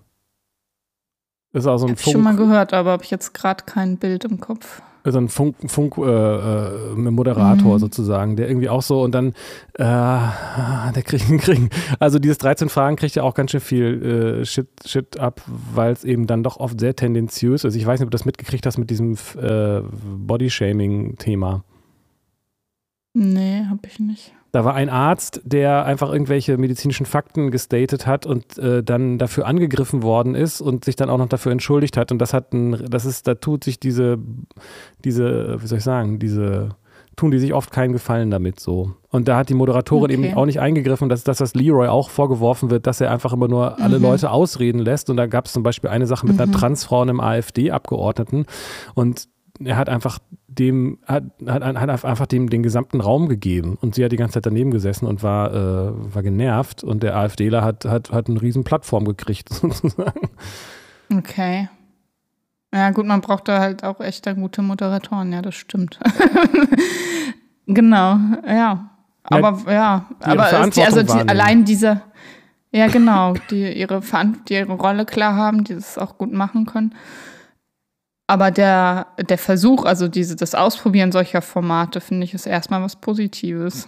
Ist auch so ein hab Funk. Ich schon mal gehört, aber habe ich jetzt gerade kein Bild im Kopf. So ein Funk, Funk äh, äh, Moderator mhm. sozusagen, der irgendwie auch so und dann, äh, der kriegt, kriegt, also dieses 13 Fragen kriegt ja auch ganz schön viel äh, Shit, Shit ab, weil es eben dann doch oft sehr tendenziös ist. Ich weiß nicht, ob du das mitgekriegt hast mit diesem äh, Bodyshaming-Thema. Nee, habe ich nicht. Da war ein Arzt, der einfach irgendwelche medizinischen Fakten gestatet hat und äh, dann dafür angegriffen worden ist und sich dann auch noch dafür entschuldigt hat. Und das hat ein, das ist, da tut sich diese, diese, wie soll ich sagen, diese, tun die sich oft keinen Gefallen damit so. Und da hat die Moderatorin okay. eben auch nicht eingegriffen, dass das, was Leroy auch vorgeworfen wird, dass er einfach immer nur alle mhm. Leute ausreden lässt. Und da gab es zum Beispiel eine Sache mit mhm. einer Transfrau und einem AfD-Abgeordneten. Und er hat einfach dem, hat, hat, hat einfach dem den gesamten Raum gegeben und sie hat die ganze Zeit daneben gesessen und war, äh, war genervt und der AfDler hat, hat, hat eine riesen Plattform gekriegt, sozusagen. Okay. Ja, gut, man braucht da halt auch echt gute Moderatoren, ja, das stimmt. genau, ja. Aber ja, ja aber die, also die, allein diese, ja genau, die ihre, die ihre Rolle klar haben, die das auch gut machen können. Aber der, der Versuch, also diese, das Ausprobieren solcher Formate, finde ich, ist erstmal was Positives.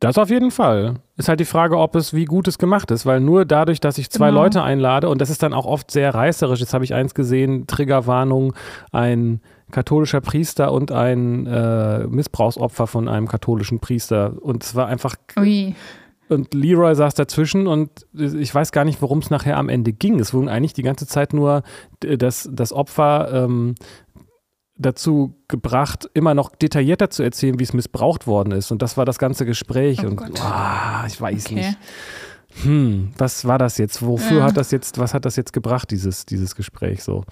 Das auf jeden Fall. Ist halt die Frage, ob es, wie gut es gemacht ist, weil nur dadurch, dass ich zwei Genau. Leute einlade, und das ist dann auch oft sehr reißerisch, jetzt habe ich eins gesehen, Triggerwarnung, ein katholischer Priester und ein äh, Missbrauchsopfer von einem katholischen Priester. Und es war einfach, Ui. Und Leroy saß dazwischen und ich weiß gar nicht, worum es nachher am Ende ging. Es wurden eigentlich die ganze Zeit nur äh, das, das Opfer ähm, dazu gebracht, immer noch detaillierter zu erzählen, wie es missbraucht worden ist. Und das war das ganze Gespräch. Oh und Gott. ah, ich weiß Okay. nicht. Hm, was war das jetzt? Wofür Ja. hat das jetzt, was hat das jetzt gebracht, dieses, dieses Gespräch so?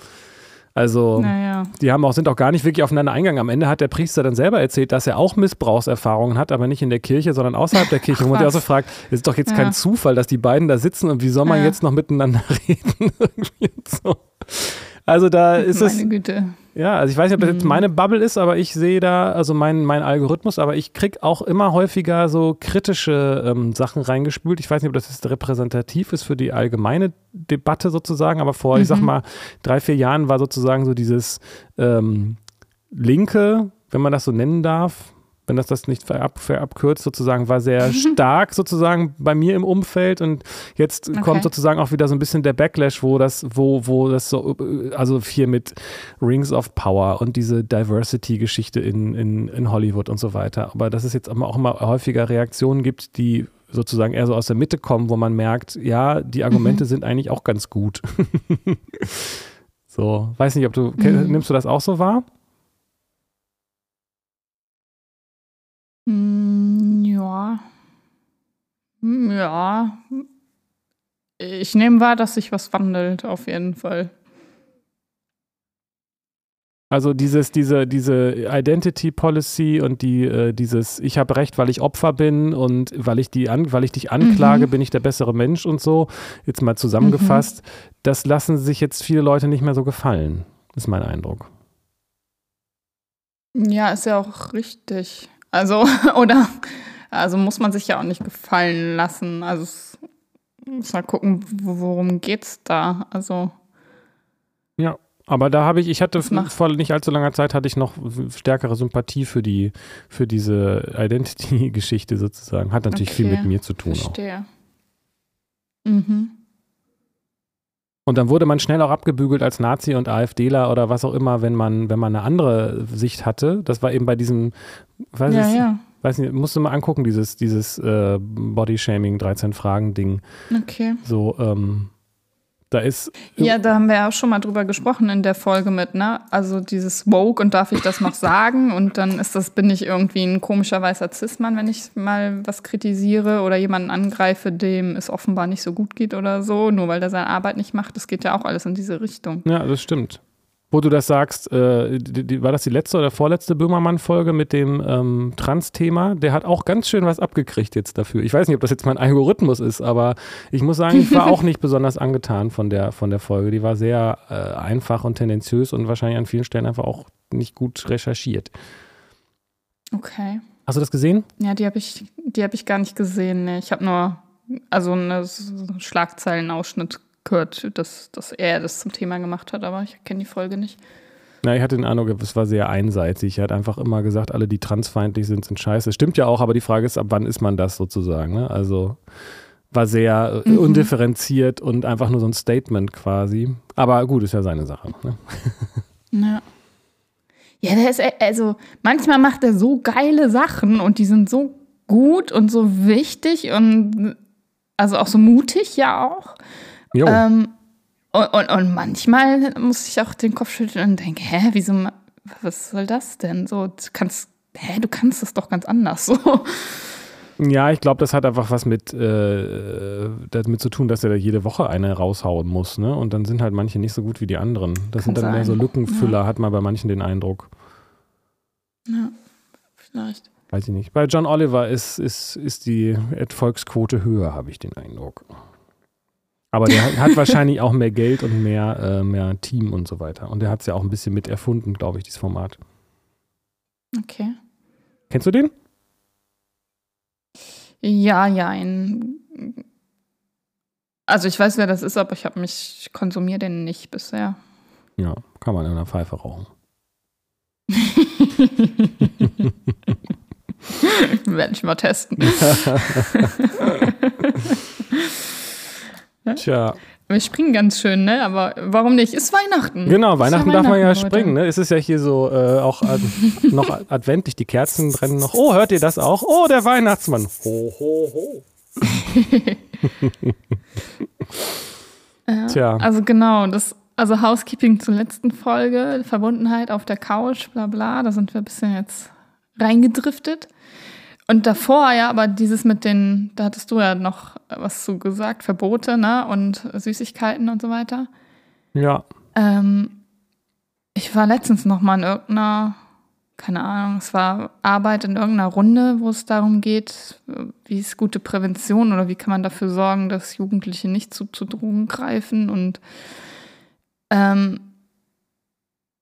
Also, Naja. die haben auch, sind auch gar nicht wirklich aufeinander eingegangen. Am Ende hat der Priester dann selber erzählt, dass er auch Missbrauchserfahrungen hat, aber nicht in der Kirche, sondern außerhalb der Kirche. Ach, man sich auch so fragt, es ist doch jetzt Ja. kein Zufall, dass die beiden da sitzen und wie soll man Ja. jetzt noch miteinander reden? Und so. Also da ist es, Meine Güte. ja, also ich weiß nicht, ob das jetzt Mhm. meine Bubble ist, aber ich sehe da, also mein, mein Algorithmus, aber ich kriege auch immer häufiger so kritische ähm, Sachen reingespült. Ich weiß nicht, ob das jetzt repräsentativ ist für die allgemeine Debatte sozusagen, aber vor, ich sag Mhm. mal, drei, vier Jahren war sozusagen so dieses ähm, linke, wenn man das so nennen darf, wenn das das nicht verab, verabkürzt, sozusagen, war sehr stark sozusagen bei mir im Umfeld und jetzt Okay. kommt sozusagen auch wieder so ein bisschen der Backlash, wo das, wo, wo das so, also hier mit Rings of Power und diese Diversity-Geschichte in, in, in Hollywood und so weiter. Aber dass es jetzt auch immer häufiger Reaktionen gibt, die sozusagen eher so aus der Mitte kommen, wo man merkt, ja, die Argumente sind eigentlich auch ganz gut. so, weiß nicht, ob du, Mhm. nimmst du das auch so wahr? Hm, Ja. Hm, Ja. Ich nehme wahr, dass sich was wandelt, auf jeden Fall. Also dieses, diese, diese Identity Policy und die, äh, dieses, ich habe Recht, weil ich Opfer bin und weil ich die an, weil ich dich anklage, Mhm. bin ich der bessere Mensch und so, jetzt mal zusammengefasst, das lassen sich jetzt viele Leute nicht mehr so gefallen, ist mein Eindruck. Ja, ist ja auch richtig. Also, oder, also muss man sich ja auch nicht gefallen lassen. Also, es, muss mal gucken, wo- worum geht's da? Also, Aber da habe ich, ich hatte vor nicht allzu langer Zeit hatte ich noch stärkere Sympathie für die, für diese Identity-Geschichte sozusagen. Hat natürlich viel Okay, mit mir zu tun auch. verstehe. Mhm. Und dann wurde man schnell auch abgebügelt als Nazi und AfDler oder was auch immer, wenn man, wenn man eine andere Sicht hatte. Das war eben bei diesem, weiß, Ja, ich, ja. weiß nicht, musst du mal angucken, dieses, dieses äh, Body-Shaming, 13 Fragen-Ding. Okay. So, ähm, da ist, Ja, da haben wir ja auch schon mal drüber gesprochen in der Folge mit, ne? Also dieses Woke und darf ich das noch sagen? Und dann ist das, bin ich irgendwie ein komischer weißer Cis-Mann, wenn ich mal was kritisiere oder jemanden angreife, dem es offenbar nicht so gut geht oder so, nur weil der seine Arbeit nicht macht. Das geht ja auch alles in diese Richtung. ja, das stimmt. Wo du das sagst, äh, die, die, war das die letzte oder vorletzte Böhmermann-Folge mit dem ähm, Trans-Thema? Der hat auch ganz schön was abgekriegt jetzt dafür. Ich weiß nicht, ob das jetzt mein Algorithmus ist, aber ich muss sagen, ich war auch nicht besonders angetan von der, von der Folge. Die war sehr äh, einfach und tendenziös und wahrscheinlich an vielen Stellen einfach auch nicht gut recherchiert. Okay. Hast du das gesehen? Ja, die habe ich, die habe ich gar nicht gesehen. Nee. Ich habe nur also einen Schlagzeilenausschnitt gehört, dass, dass er das zum Thema gemacht hat, aber ich kenne die Folge nicht. Na, ich hatte den Eindruck, es war sehr einseitig. Er hat einfach immer gesagt, alle, die transfeindlich sind, sind scheiße. Stimmt ja auch, aber die Frage ist, ab wann ist man das sozusagen? Ne? Also war sehr äh, Mhm. undifferenziert und einfach nur so ein Statement quasi. Aber gut, ist ja seine Sache. Ne? Ja. Ja, der ist, e- also manchmal macht er so geile Sachen und die sind so gut und so wichtig und also auch so mutig ja auch. Jo, Ähm, und, und, und manchmal muss ich auch den Kopf schütteln und denke, hä, wieso, was soll das denn? So, du kannst, hä, du kannst das doch ganz anders so. ja, ich glaube, das hat einfach was mit äh, damit zu tun, dass er da jede Woche eine raushauen muss. Ne? Und dann sind halt manche nicht so gut wie die anderen. Das Kann sind dann mehr so sein. Lückenfüller, hat man bei manchen den Eindruck. Ja, vielleicht. Weiß ich nicht. Bei John Oliver ist, ist, ist die Erfolgsquote höher, habe ich den Eindruck. Aber der hat- wahrscheinlich auch mehr Geld und mehr, äh, mehr Team und so weiter. Und der hat es ja auch ein bisschen mit erfunden, glaube ich, dieses Format. Okay. Kennst du den? Ja, ja, ein. Also ich weiß, wer das ist, aber ich habe mich, ich konsumiere den nicht bisher. Ja, kann man in einer Pfeife rauchen. Werde ich mal testen. Tja. Wir springen ganz schön, ne? Aber warum nicht? Ist Weihnachten. Genau, Weihnachten, ja darf man ja Weihnachten, springen, ne? Es ist ja hier so äh, auch ad noch adventlich, die Kerzen brennen noch. Oh, hört ihr das auch? Oh, der Weihnachtsmann. Ho, ho, ho. Ja, Tja. Also genau, das, also Housekeeping zur letzten Folge, Verbundenheit auf der Couch, bla bla, da sind wir ein bisschen jetzt reingedriftet. Und davor ja, aber dieses mit den, da hattest du ja noch was zu gesagt, Verbote, ne? Und Süßigkeiten und so weiter. Ja. Ähm, ich war letztens noch mal in irgendeiner, keine Ahnung, es war Arbeit in irgendeiner Runde, wo es darum geht, wie ist gute Prävention oder wie kann man dafür sorgen, dass Jugendliche nicht zu, zu Drogen greifen und ähm,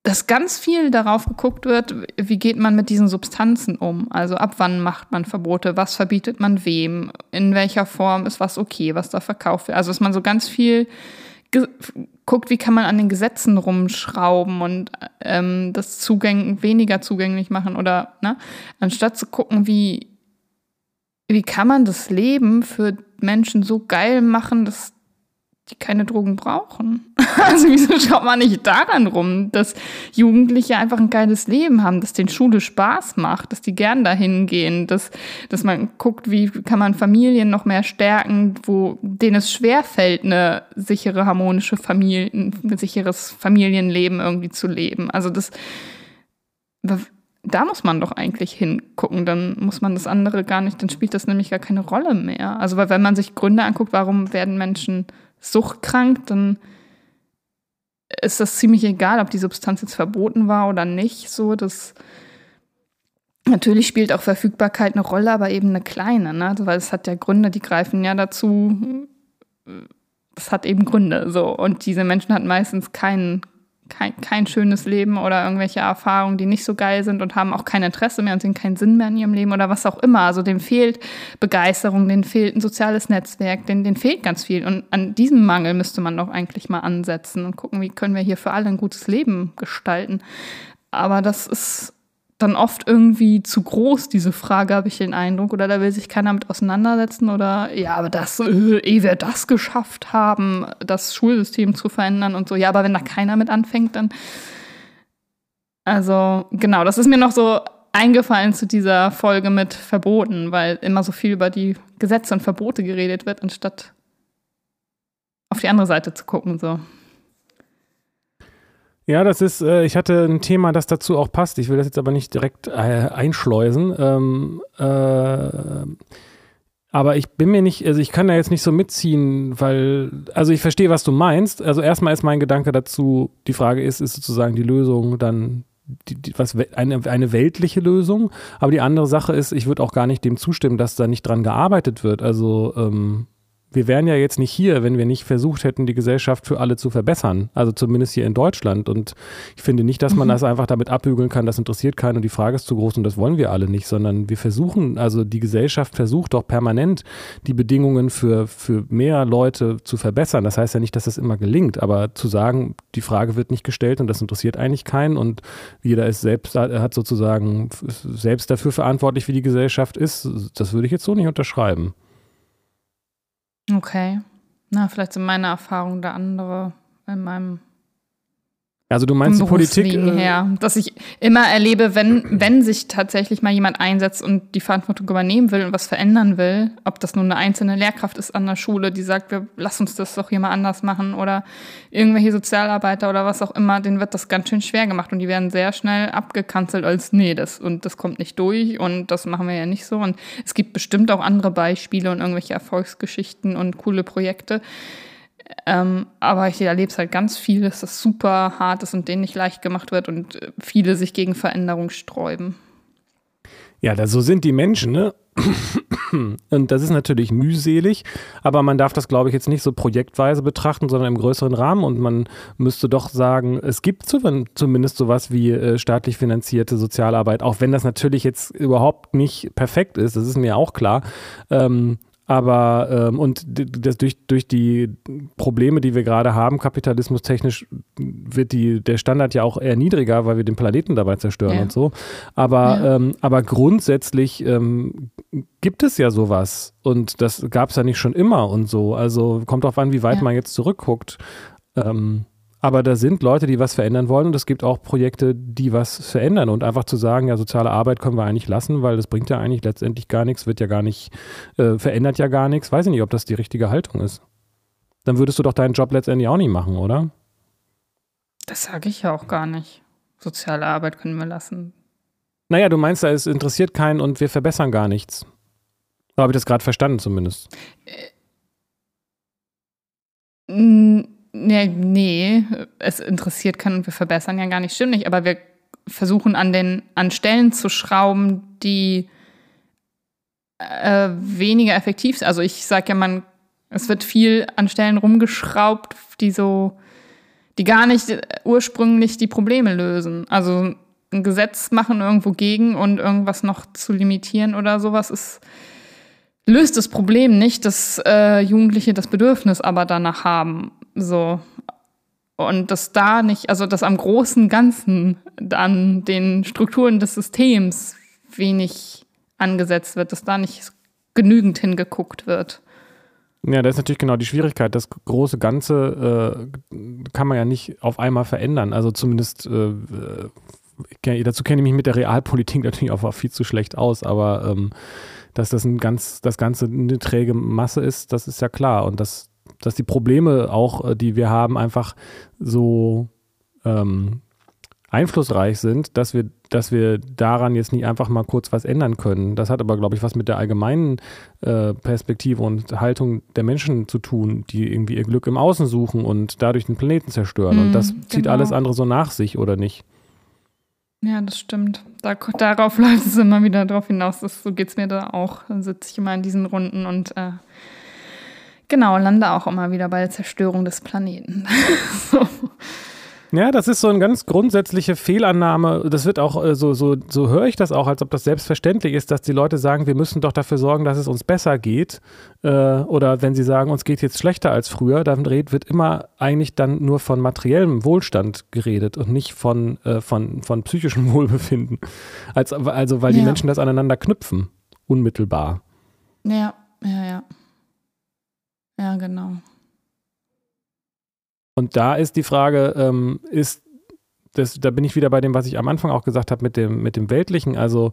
dass ganz viel darauf geguckt wird, wie geht man mit diesen Substanzen um? Also ab wann macht man Verbote, was verbietet man wem, in welcher Form ist was okay, was da verkauft wird. Also dass man so ganz viel guckt, wie kann man an den Gesetzen rumschrauben und ähm, das Zugang weniger zugänglich machen oder ne, anstatt zu gucken, wie wie kann man das Leben für Menschen so geil machen, dass die keine Drogen brauchen. Also wieso schaut man nicht daran rum, dass Jugendliche einfach ein geiles Leben haben, dass denen Schule Spaß macht, dass die gern dahin gehen, dass, dass man guckt, wie kann man Familien noch mehr stärken, wo denen es schwerfällt, eine sichere, harmonische Familie, ein sicheres Familienleben irgendwie zu leben. Also das, da muss man doch eigentlich hingucken, dann muss man das andere gar nicht, dann spielt das nämlich gar keine Rolle mehr. Also weil wenn man sich Gründe anguckt, warum werden Menschen suchtkrank, dann ist das ziemlich egal, ob die Substanz jetzt verboten war oder nicht. So, das natürlich spielt auch Verfügbarkeit eine Rolle, aber eben eine kleine, ne? weil es hat ja Gründe, die greifen ja dazu. Es hat eben Gründe, so und diese Menschen hatten meistens keinen kein, kein schönes Leben oder irgendwelche Erfahrungen, die nicht so geil sind und haben auch kein Interesse mehr und sehen keinen Sinn mehr in ihrem Leben oder was auch immer. Also dem fehlt Begeisterung, denen fehlt ein soziales Netzwerk, denen, denen fehlt ganz viel. Und an diesem Mangel müsste man doch eigentlich mal ansetzen und gucken, wie können wir hier für alle ein gutes Leben gestalten. Aber das ist dann oft irgendwie zu groß, diese Frage, habe ich den Eindruck. Oder da will sich keiner mit auseinandersetzen. Oder ja, aber das, äh, ehe wir das geschafft haben, das Schulsystem zu verändern und so. Ja, aber wenn da keiner mit anfängt, dann. Also, genau, das ist mir noch so eingefallen zu dieser Folge mit Verboten, weil immer so viel über die Gesetze und Verbote geredet wird, anstatt auf die andere Seite zu gucken. So. Ja, das ist, äh, ich hatte ein Thema, das dazu auch passt. Ich will das jetzt aber nicht direkt äh, einschleusen. Ähm, äh, aber ich bin mir nicht, also ich kann da jetzt nicht so mitziehen, weil, also ich verstehe, was du meinst. Also erstmal ist mein Gedanke dazu, die Frage ist, ist sozusagen die Lösung dann die, die, was, eine, eine weltliche Lösung. Aber die andere Sache ist, ich würde auch gar nicht dem zustimmen, dass da nicht dran gearbeitet wird. Also ähm, wir wären ja jetzt nicht hier, wenn wir nicht versucht hätten, die Gesellschaft für alle zu verbessern. Also zumindest hier in Deutschland. Und ich finde nicht, dass man mhm. das einfach damit abbügeln kann, das interessiert keinen und die Frage ist zu groß und das wollen wir alle nicht, sondern wir versuchen, also die Gesellschaft versucht doch permanent, die Bedingungen für, für mehr Leute zu verbessern. Das heißt ja nicht, dass das immer gelingt, aber zu sagen, die Frage wird nicht gestellt und das interessiert eigentlich keinen und jeder ist selbst, hat sozusagen selbst dafür verantwortlich, wie die Gesellschaft ist, das würde ich jetzt so nicht unterschreiben. Okay. Na, vielleicht sind meine Erfahrungen da andere in meinem also du meinst die Politik? Äh her, dass ich immer erlebe, wenn, wenn sich tatsächlich mal jemand einsetzt und die Verantwortung übernehmen will und was verändern will, ob das nun eine einzelne Lehrkraft ist an der Schule, die sagt, wir lass uns das doch hier mal anders machen oder irgendwelche Sozialarbeiter oder was auch immer, denen wird das ganz schön schwer gemacht und die werden sehr schnell abgekanzelt als nee, das und das kommt nicht durch und das machen wir ja nicht so und es gibt bestimmt auch andere Beispiele und irgendwelche Erfolgsgeschichten und coole Projekte ähm, aber ich erlebe es halt ganz viel, dass das super hart ist und denen nicht leicht gemacht wird und viele sich gegen Veränderung sträuben. Ja, da, so sind die Menschen, ne? Und das ist natürlich mühselig, aber man darf das, glaube ich, jetzt nicht so projektweise betrachten, sondern im größeren Rahmen. Und man müsste doch sagen, es gibt zumindest sowas wie äh, staatlich finanzierte Sozialarbeit, auch wenn das natürlich jetzt überhaupt nicht perfekt ist, das ist mir auch klar. Ähm, aber ähm, und das durch, durch die Probleme, die wir gerade haben, kapitalismustechnisch wird die, der Standard ja auch eher niedriger, weil wir den Planeten dabei zerstören ja. und so. Aber, ja. ähm, aber grundsätzlich ähm, gibt es ja sowas. Und das gab es ja nicht schon immer und so. Also kommt darauf an, wie weit ja. man jetzt zurückguckt. Ähm, aber da sind Leute, die was verändern wollen und es gibt auch Projekte, die was verändern. Und einfach zu sagen, ja, soziale Arbeit können wir eigentlich lassen, weil das bringt ja eigentlich letztendlich gar nichts, wird ja gar nicht, äh, verändert ja gar nichts. Weiß ich nicht, ob das die richtige Haltung ist. Dann würdest du doch deinen Job letztendlich auch nicht machen, oder? Das sage ich ja auch gar nicht. Soziale Arbeit können wir lassen. Naja, du meinst, es interessiert keinen und wir verbessern gar nichts. Habe ich das gerade verstanden zumindest? Äh, Nee, nee, es interessiert kann und wir verbessern ja gar nicht, stimmt nicht, aber wir versuchen an den an Stellen zu schrauben, die äh, weniger effektiv sind. Also ich sage ja, man, es wird viel an Stellen rumgeschraubt, die so, die gar nicht ursprünglich die Probleme lösen. Also ein Gesetz machen irgendwo gegen und irgendwas noch zu limitieren oder sowas ist löst das Problem nicht, dass äh, Jugendliche das Bedürfnis aber danach haben. So. Und dass da nicht, also dass am großen Ganzen an den Strukturen des Systems wenig angesetzt wird, dass da nicht genügend hingeguckt wird. Ja, das ist natürlich genau die Schwierigkeit. Das große Ganze äh, kann man ja nicht auf einmal verändern. Also zumindest äh, dazu kenne ich mich mit der Realpolitik natürlich auch viel zu schlecht aus, aber ähm, dass das ein ganz, das Ganze eine träge Masse ist, das ist ja klar. Und dass, dass die Probleme auch, äh, die wir haben, einfach so ähm, einflussreich sind, dass wir, dass wir daran jetzt nicht einfach mal kurz was ändern können. Das hat aber, glaube ich, was mit der allgemeinen äh, Perspektive und Haltung der Menschen zu tun, die irgendwie ihr Glück im Außen suchen und dadurch den Planeten zerstören. Mhm, und das zieht genau. alles andere so nach sich, oder nicht? Ja, das stimmt. Da, darauf läuft es immer wieder darauf hinaus. Das, so geht es mir da auch. Dann sitze ich immer in diesen Runden und äh, genau, lande auch immer wieder bei der Zerstörung des Planeten. so. Ja, das ist so eine ganz grundsätzliche Fehlannahme. Das wird auch, äh, so, so, so höre ich das auch, als ob das selbstverständlich ist, dass die Leute sagen, wir müssen doch dafür sorgen, dass es uns besser geht. Äh, oder wenn sie sagen, uns geht jetzt schlechter als früher, dann wird immer eigentlich dann nur von materiellem Wohlstand geredet und nicht von, äh, von, von psychischem Wohlbefinden. Als, also, weil ja. die Menschen das aneinander knüpfen, unmittelbar. Ja, ja, ja. Ja, genau. Und da ist die Frage, ähm, ist das, da bin ich wieder bei dem, was ich am Anfang auch gesagt habe mit dem, mit dem Weltlichen. Also,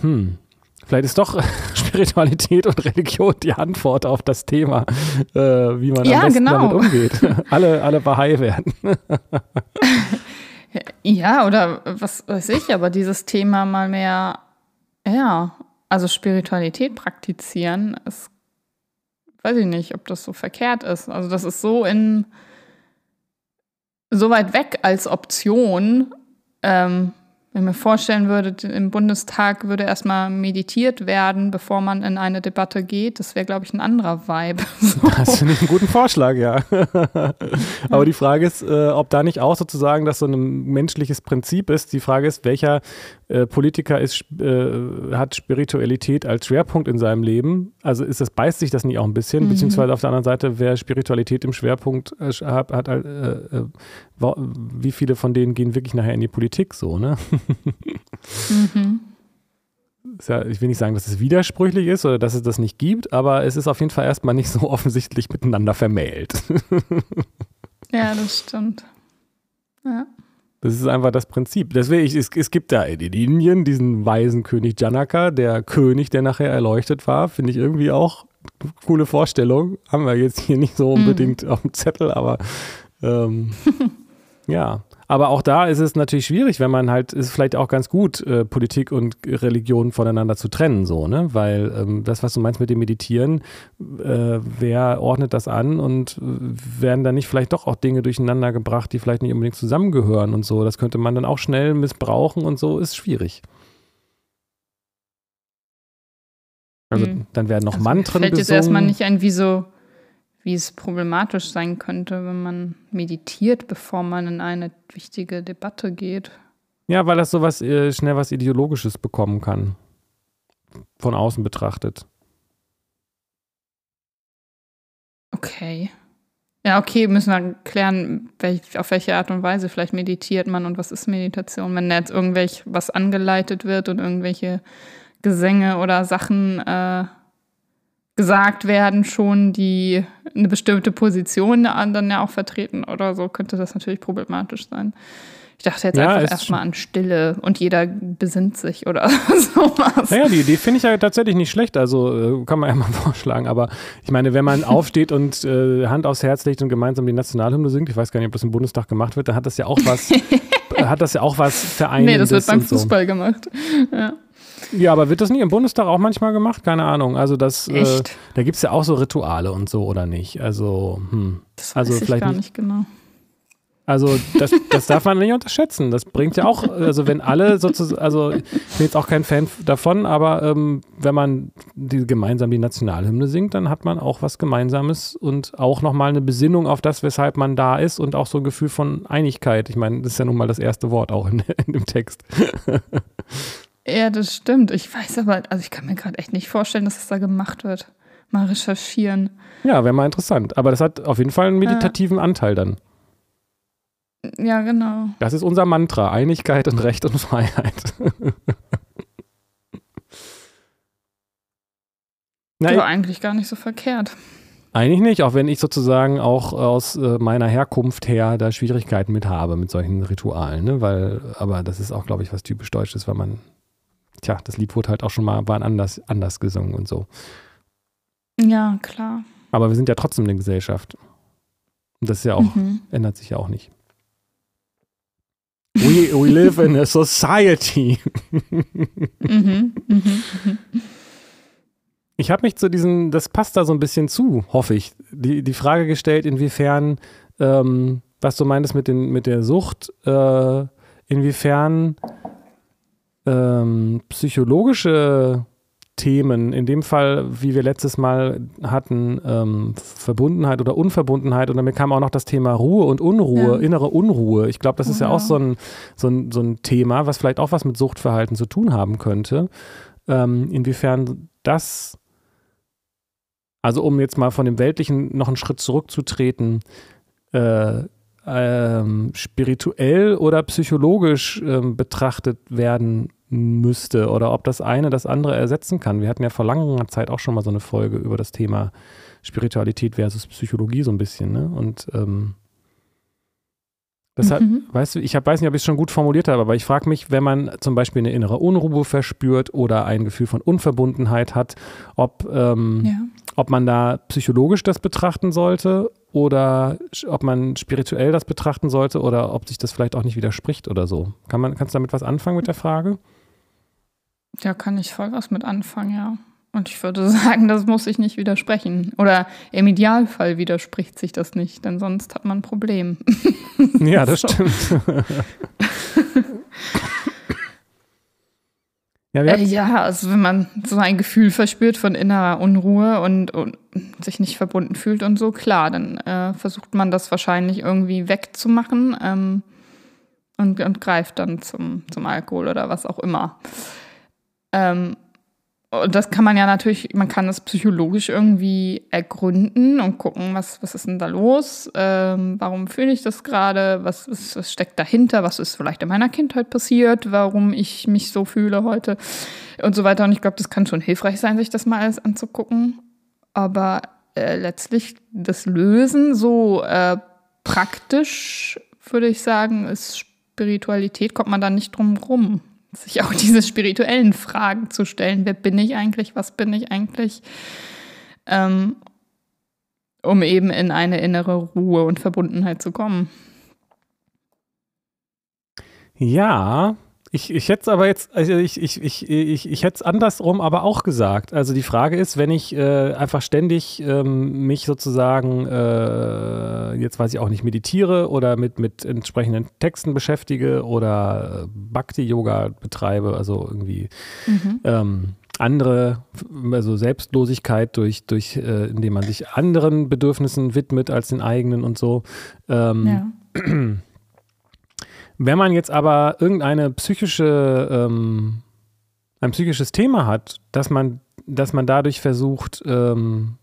hm, vielleicht ist doch Spiritualität und Religion die Antwort auf das Thema, äh, wie man ja, am besten genau. damit umgeht. alle, alle Bahai werden. ja, oder was weiß ich, aber dieses Thema mal mehr, ja, also Spiritualität praktizieren, ist, weiß ich nicht, ob das so verkehrt ist. Also, das ist so in so weit weg als Option. Ähm, wenn ich mir vorstellen würde, im Bundestag würde erstmal meditiert werden, bevor man in eine Debatte geht, das wäre, glaube ich, ein anderer Vibe. So. Das finde ich einen guten Vorschlag, ja. Aber die Frage ist, äh, ob da nicht auch sozusagen das so ein menschliches Prinzip ist. Die Frage ist, welcher äh, Politiker ist, äh, hat Spiritualität als Schwerpunkt in seinem Leben? Also ist das, beißt sich das nicht auch ein bisschen? Mhm. Beziehungsweise auf der anderen Seite, wer Spiritualität im Schwerpunkt äh, hat, hat äh, äh, wie viele von denen gehen wirklich nachher in die Politik so, ne? mhm. Ja, ich will nicht sagen, dass es widersprüchlich ist oder dass es das nicht gibt, aber es ist auf jeden Fall erstmal nicht so offensichtlich miteinander vermählt. ja, das stimmt. Ja. Das ist einfach das Prinzip. Deswegen, es, es gibt da in Indien diesen weisen König Janaka, der König, der nachher erleuchtet war, finde ich irgendwie auch eine coole Vorstellung. Haben wir jetzt hier nicht so mhm. unbedingt mhm. auf dem Zettel, aber ähm, ja. Aber auch da ist es natürlich schwierig, wenn man halt, ist vielleicht auch ganz gut, äh, Politik und Religion voneinander zu trennen, so, ne? Weil ähm, das, was du meinst mit dem Meditieren, äh, wer ordnet das an und äh, werden da nicht vielleicht doch auch Dinge durcheinander gebracht, die vielleicht nicht unbedingt zusammengehören und so. Das könnte man dann auch schnell missbrauchen und so, ist schwierig. Also hm. dann werden noch also Mantren fällt besungen. Fällt jetzt erstmal nicht ein, wie so, wie es problematisch sein könnte, wenn man meditiert, bevor man in eine wichtige Debatte geht. Ja, weil das sowas äh, schnell was Ideologisches bekommen kann. Von außen betrachtet. Okay. Ja, okay, müssen wir klären, welch, auf welche Art und Weise vielleicht meditiert man und was ist Meditation. Wenn da jetzt irgendwelch was angeleitet wird und irgendwelche Gesänge oder Sachen äh, gesagt werden, schon die eine bestimmte Position dann ja auch vertreten oder so, könnte das natürlich problematisch sein. Ich dachte jetzt ja, einfach erstmal an Stille und jeder besinnt sich oder sowas. Naja, die Idee finde ich ja tatsächlich nicht schlecht. Also äh, kann man ja mal vorschlagen. Aber ich meine, wenn man aufsteht und äh, Hand aufs Herz legt und gemeinsam die Nationalhymne singt, ich weiß gar nicht, ob das im Bundestag gemacht wird, dann hat das ja auch was, hat das ja auch was Vereinendes. Nee, das wird beim Fußball so. gemacht. Ja. Ja, aber wird das nicht im Bundestag auch manchmal gemacht? Keine Ahnung. Also das, äh, da gibt es ja auch so Rituale und so, oder nicht? Also, hm. Das weiß also ich gar nicht, nicht genau. Also das, das darf man nicht unterschätzen. Das bringt ja auch, also wenn alle sozusagen, also ich bin jetzt auch kein Fan davon, aber ähm, wenn man die, gemeinsam die Nationalhymne singt, dann hat man auch was Gemeinsames und auch nochmal eine Besinnung auf das, weshalb man da ist und auch so ein Gefühl von Einigkeit. Ich meine, das ist ja nun mal das erste Wort auch in, in dem Text. Ja, das stimmt. Ich weiß aber, also ich kann mir gerade echt nicht vorstellen, dass es da gemacht wird. Mal recherchieren. Ja, wäre mal interessant. Aber das hat auf jeden Fall einen meditativen ja. Anteil dann. Ja, genau. Das ist unser Mantra: Einigkeit und Recht und Freiheit. Na, war eigentlich gar nicht so verkehrt. Eigentlich nicht, auch wenn ich sozusagen auch aus äh, meiner Herkunft her da Schwierigkeiten mit habe, mit solchen Ritualen, ne? Weil, aber das ist auch, glaube ich, was typisch Deutsches, weil man, tja, das Lied wurde halt auch schon mal, anders, anders gesungen und so. Ja, klar. Aber wir sind ja trotzdem eine Gesellschaft. Und das ist ja auch, mhm. ändert sich ja auch nicht. We, we live in a society. mhm, mhm, mhm. Ich habe mich zu diesen, das passt da so ein bisschen zu, hoffe ich, die, die Frage gestellt, inwiefern, ähm, was du meintest mit, den, mit der Sucht, äh, inwiefern ähm, psychologische Themen, in dem Fall, wie wir letztes Mal hatten, ähm, Verbundenheit oder Unverbundenheit und damit kam auch noch das Thema Ruhe und Unruhe, ja. innere Unruhe. Ich glaube, das ist ja, ja auch so ein, so, ein, so ein Thema, was vielleicht auch was mit Suchtverhalten zu tun haben könnte. Ähm, inwiefern das, also um jetzt mal von dem Weltlichen noch einen Schritt zurückzutreten, äh, ähm, spirituell oder psychologisch ähm, betrachtet werden müsste oder ob das eine das andere ersetzen kann. Wir hatten ja vor langer Zeit auch schon mal so eine Folge über das Thema Spiritualität versus Psychologie so ein bisschen. Ne? Und ähm, deshalb, mhm. weißt du, ich hab, weiß nicht, ob ich es schon gut formuliert habe, aber ich frage mich, wenn man zum Beispiel eine innere Unruhe verspürt oder ein Gefühl von Unverbundenheit hat, ob, ähm, ja. ob man da psychologisch das betrachten sollte oder ob man spirituell das betrachten sollte oder ob sich das vielleicht auch nicht widerspricht oder so. Kann man, kannst du damit was anfangen mit der Frage? Ja, kann ich voll was mit anfangen, ja. Und ich würde sagen, das muss sich nicht widersprechen. Oder im Idealfall widerspricht sich das nicht, denn sonst hat man ein Problem. Ja, das stimmt. Ja, äh, ja, also wenn man so ein Gefühl verspürt von innerer Unruhe und, und sich nicht verbunden fühlt und so, klar, dann äh, versucht man das wahrscheinlich irgendwie wegzumachen ähm, und, und greift dann zum, zum Alkohol oder was auch immer. Ähm, und das kann man ja natürlich, man kann das psychologisch irgendwie ergründen und gucken, was, was ist denn da los? Ähm, warum fühle ich das gerade? Was, was, was, steckt dahinter? Was ist vielleicht in meiner Kindheit passiert? Warum ich mich so fühle heute? Und so weiter. Und ich glaube, das kann schon hilfreich sein, sich das mal alles anzugucken. Aber äh, letztlich das Lösen so äh, praktisch, würde ich sagen, ist Spiritualität, kommt man da nicht drum rum sich auch diese spirituellen Fragen zu stellen. Wer bin ich eigentlich? Was bin ich eigentlich? Ähm, um eben in eine innere Ruhe und Verbundenheit zu kommen. Ja, ich, ich hätte es aber jetzt, also ich, ich, ich, ich, ich hätte es andersrum aber auch gesagt. Also die Frage ist, wenn ich äh, einfach ständig ähm, mich sozusagen, äh, jetzt weiß ich auch nicht, meditiere oder mit, mit entsprechenden Texten beschäftige oder äh, Bhakti-Yoga betreibe, also irgendwie mhm. ähm, andere, also Selbstlosigkeit durch, durch äh, indem man sich anderen Bedürfnissen widmet als den eigenen und so. Ähm, ja. Wenn man jetzt aber irgendeine psychische, ähm, ein psychisches Thema hat, dass man, dass man dadurch versucht, ähm,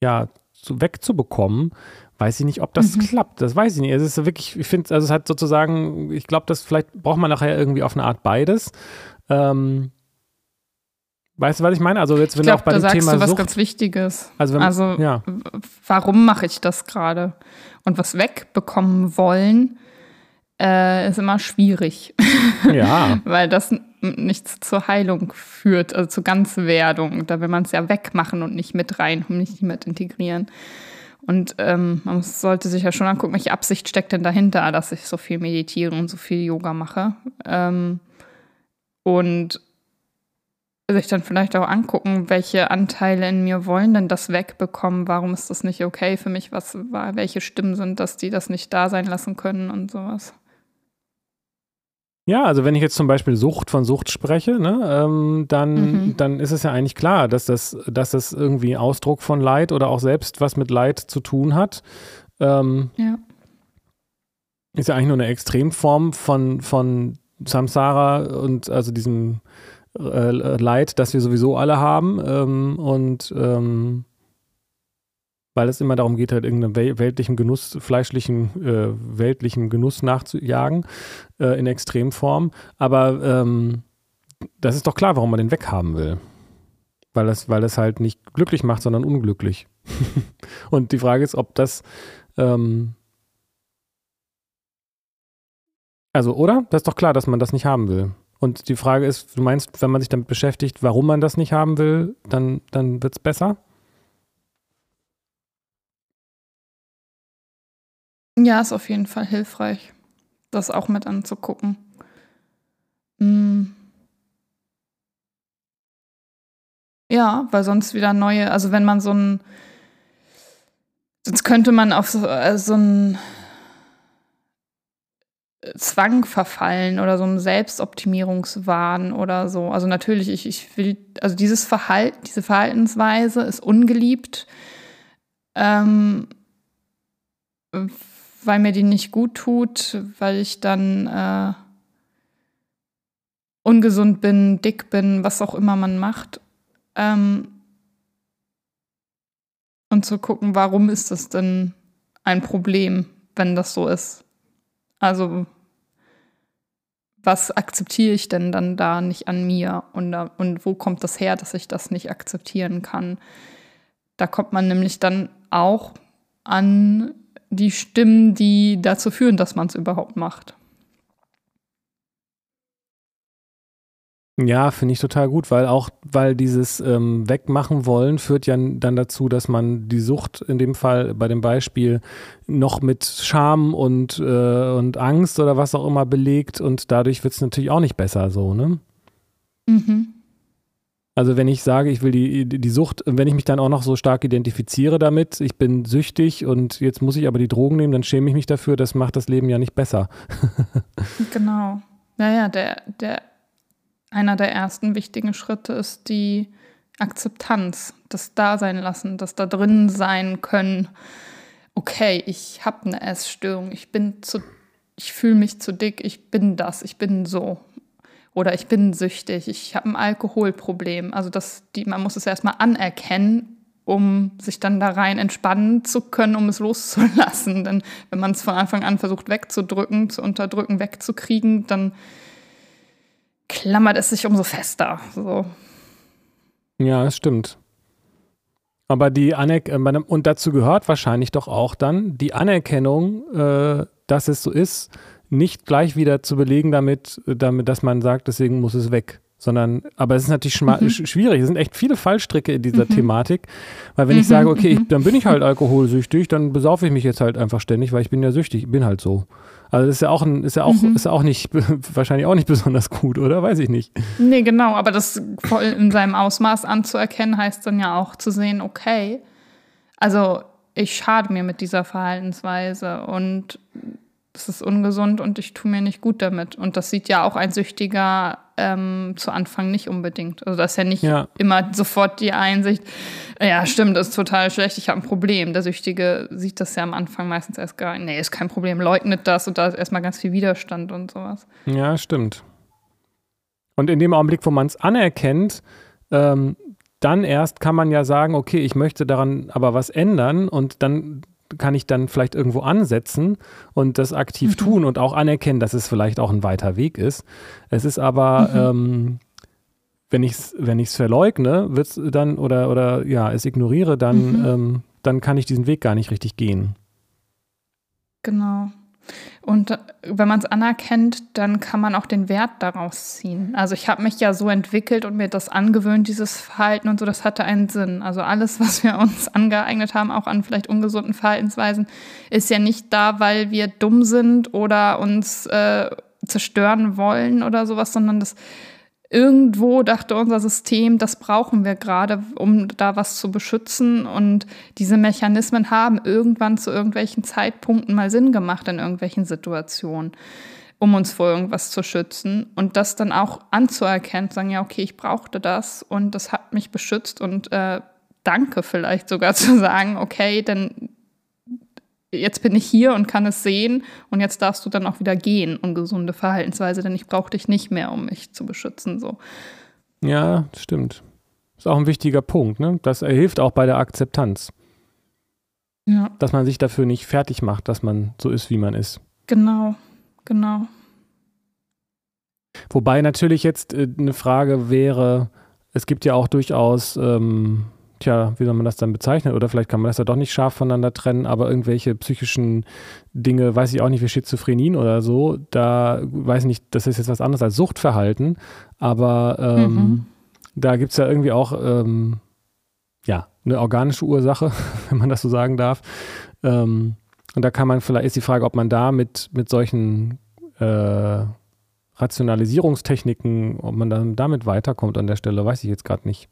ja, zu, wegzubekommen, weiß ich nicht, ob das mhm. klappt. Das weiß ich nicht. Es ist wirklich, ich finde, also es hat sozusagen, ich glaube, das vielleicht braucht man nachher irgendwie auf eine Art beides. Ähm, weißt du, was ich meine? Also jetzt, wenn ich glaub, auch bei da dem sagst Thema du was Sucht, ganz Wichtiges. Also, wenn, also ja. warum mache ich das gerade? Und was wegbekommen wollen, äh, ist immer schwierig. Ja. Weil das nichts zur Heilung führt, also zur Ganzwerdung. Da will man es ja wegmachen und nicht mit rein und nicht mit integrieren. Und ähm, man sollte sich ja schon angucken, welche Absicht steckt denn dahinter, dass ich so viel meditiere und so viel Yoga mache. Ähm, und sich dann vielleicht auch angucken, welche Anteile in mir wollen denn das wegbekommen, warum ist das nicht okay für mich, was welche Stimmen sind, dass die das nicht da sein lassen können und sowas. Ja, also wenn ich jetzt zum Beispiel Sucht von Sucht spreche, ne, ähm, dann, mhm. dann ist es ja eigentlich klar, dass das, dass das irgendwie Ausdruck von Leid oder auch selbst was mit Leid zu tun hat. Ähm, ja. Ist ja eigentlich nur eine Extremform von, von Samsara und also diesem äh, Leid, das wir sowieso alle haben. Ähm, und ähm, weil es immer darum geht, halt irgendeinem weltlichen Genuss, fleischlichen, äh, weltlichen Genuss nachzujagen, äh, in Extremform. Aber ähm, das ist doch klar, warum man den weghaben will. Weil es, weil es halt nicht glücklich macht, sondern unglücklich. und die Frage ist, ob das ähm, also, oder? Das ist doch klar, dass man das nicht haben will. Und die Frage ist, du meinst, wenn man sich damit beschäftigt, warum man das nicht haben will, dann, dann wird es besser? Ja, ist auf jeden Fall hilfreich, das auch mit anzugucken. Mhm. Ja, weil sonst wieder neue, also wenn man so ein, sonst könnte man auf so, äh, so ein Zwang verfallen oder so einem Selbstoptimierungswahn oder so. Also natürlich, ich, ich will, also dieses Verhalten, diese Verhaltensweise ist ungeliebt, ähm, weil mir die nicht gut tut, weil ich dann äh, ungesund bin, dick bin, was auch immer man macht. Ähm, und zu gucken, warum ist das denn ein Problem, wenn das so ist. Also was akzeptiere ich denn dann da nicht an mir und, und wo kommt das her, dass ich das nicht akzeptieren kann? Da kommt man nämlich dann auch an die Stimmen, die dazu führen, dass man es überhaupt macht. Ja, finde ich total gut, weil auch, weil dieses ähm, Wegmachen wollen führt ja dann dazu, dass man die Sucht in dem Fall bei dem Beispiel noch mit Scham und, äh, und Angst oder was auch immer belegt und dadurch wird es natürlich auch nicht besser so, ne? Mhm. Also wenn ich sage, ich will die, die Sucht, wenn ich mich dann auch noch so stark identifiziere damit, ich bin süchtig und jetzt muss ich aber die Drogen nehmen, dann schäme ich mich dafür, das macht das Leben ja nicht besser. genau. Naja, der, der einer der ersten wichtigen Schritte ist die Akzeptanz, das Dasein lassen, das da drin sein können. Okay, ich habe eine Essstörung, ich bin zu, ich fühle mich zu dick, ich bin das, ich bin so. Oder ich bin süchtig, ich habe ein Alkoholproblem. Also das, die, man muss es erstmal anerkennen, um sich dann da rein entspannen zu können, um es loszulassen. Denn wenn man es von Anfang an versucht wegzudrücken, zu unterdrücken, wegzukriegen, dann klammert es sich umso fester. So. Ja, das stimmt. Aber die Anerkennung, äh, und dazu gehört wahrscheinlich doch auch dann die Anerkennung, äh, dass es so ist, nicht gleich wieder zu belegen damit, damit, dass man sagt, deswegen muss es weg. Sondern, aber es ist natürlich mhm. schwierig. Es sind echt viele Fallstricke in dieser mhm. Thematik. Weil wenn mhm. ich sage, okay, ich, mhm. dann bin ich halt alkoholsüchtig, dann besaufe ich mich jetzt halt einfach ständig, weil ich bin ja süchtig, ich bin halt so. Also das ist ja auch ein, ist ja auch, mhm. ist ja auch nicht, wahrscheinlich auch nicht besonders gut, oder? Weiß ich nicht. Nee, genau, aber das voll in seinem Ausmaß anzuerkennen, heißt dann ja auch zu sehen, okay, also ich schade mir mit dieser Verhaltensweise und es ist ungesund und ich tue mir nicht gut damit. Und das sieht ja auch ein Süchtiger ähm, zu Anfang nicht unbedingt. Also das ist ja nicht ja. immer sofort die Einsicht, ja, stimmt, das ist total schlecht, ich habe ein Problem. Der Süchtige sieht das ja am Anfang meistens erst gar nicht. Nee, ist kein Problem, leugnet das und da ist erstmal ganz viel Widerstand und sowas. Ja, stimmt. Und in dem Augenblick, wo man es anerkennt, ähm, dann erst kann man ja sagen, okay, ich möchte daran aber was ändern und dann kann ich dann vielleicht irgendwo ansetzen und das aktiv mhm. tun und auch anerkennen, dass es vielleicht auch ein weiter Weg ist. Es ist aber, mhm. ähm, wenn ich es wenn verleugne, wird's dann oder, oder ja, es ignoriere, dann, mhm. ähm, dann kann ich diesen Weg gar nicht richtig gehen. Genau. Und wenn man es anerkennt, dann kann man auch den Wert daraus ziehen. Also ich habe mich ja so entwickelt und mir das angewöhnt, dieses Verhalten und so, das hatte einen Sinn. Also alles, was wir uns angeeignet haben, auch an vielleicht ungesunden Verhaltensweisen, ist ja nicht da, weil wir dumm sind oder uns äh, zerstören wollen oder sowas, sondern das irgendwo dachte unser System, das brauchen wir gerade, um da was zu beschützen. Und diese Mechanismen haben irgendwann zu irgendwelchen Zeitpunkten mal Sinn gemacht in irgendwelchen Situationen, um uns vor irgendwas zu schützen. Und das dann auch anzuerkennen, sagen, ja, okay, ich brauchte das und das hat mich beschützt und äh, danke vielleicht sogar zu sagen, okay, dann jetzt bin ich hier und kann es sehen und jetzt darfst du dann auch wieder gehen, ungesunde Verhaltensweise, denn ich brauche dich nicht mehr, um mich zu beschützen. So. Ja, stimmt. Ist auch ein wichtiger Punkt, ne? Das hilft auch bei der Akzeptanz. Ja. Dass man sich dafür nicht fertig macht, dass man so ist, wie man ist. Genau, genau. Wobei natürlich jetzt äh, eine Frage wäre, es gibt ja auch durchaus ähm, tja, wie soll man das dann bezeichnen? Oder vielleicht kann man das ja doch nicht scharf voneinander trennen, aber irgendwelche psychischen Dinge, weiß ich auch nicht, wie Schizophrenien oder so, da weiß ich nicht, das ist jetzt was anderes als Suchtverhalten, aber ähm, mhm. da gibt es ja irgendwie auch, ähm, ja, eine organische Ursache, wenn man das so sagen darf. Ähm, und da kann man vielleicht, ist die Frage, ob man da mit, mit solchen äh, Rationalisierungstechniken, ob man dann damit weiterkommt an der Stelle, weiß ich jetzt gerade nicht.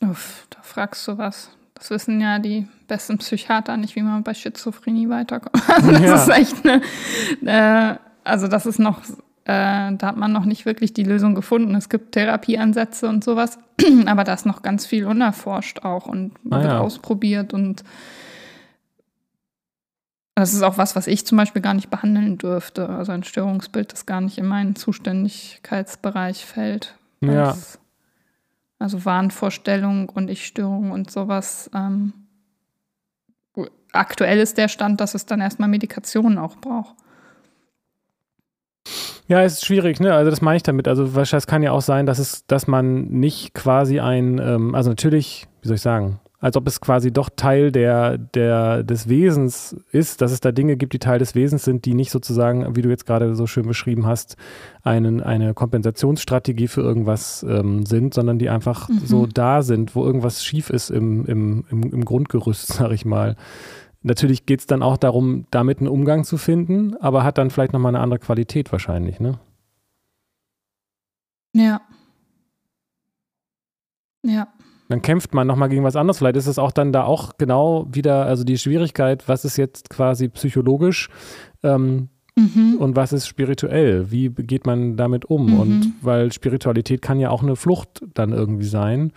Uff, da fragst du was. Das wissen ja die besten Psychiater nicht, wie man bei Schizophrenie weiterkommt. Also das ja. ist echt eine, äh, also das ist noch, äh, da hat man noch nicht wirklich die Lösung gefunden. Es gibt Therapieansätze und sowas, aber da ist noch ganz viel unerforscht auch und ah, wird ja. ausprobiert und das ist auch was, was ich zum Beispiel gar nicht behandeln dürfte. Also ein Störungsbild, das gar nicht in meinen Zuständigkeitsbereich fällt. Ja. Also Wahnvorstellung und Ich-Störung und sowas. Ähm, aktuell ist der Stand, dass es dann erstmal Medikationen auch braucht. Ja, es ist schwierig, ne? Also das meine ich damit. Also es kann ja auch sein, dass es, dass man nicht quasi ein, ähm, also natürlich, wie soll ich sagen, als ob es quasi doch Teil der, der, des Wesens ist, dass es da Dinge gibt, die Teil des Wesens sind, die nicht sozusagen, wie du jetzt gerade so schön beschrieben hast, einen, eine Kompensationsstrategie für irgendwas ähm, sind, sondern die einfach mhm. so da sind, wo irgendwas schief ist im, im, im, im Grundgerüst, sag ich mal. Natürlich geht es dann auch darum, damit einen Umgang zu finden, aber hat dann vielleicht nochmal eine andere Qualität wahrscheinlich, ne? Ja. Ja. Dann kämpft man nochmal gegen was anderes. Vielleicht ist es auch dann da auch genau wieder, also die Schwierigkeit, was ist jetzt quasi psychologisch ähm, mhm. und was ist spirituell? Wie geht man damit um? Mhm. Und weil Spiritualität kann ja auch eine Flucht dann irgendwie sein.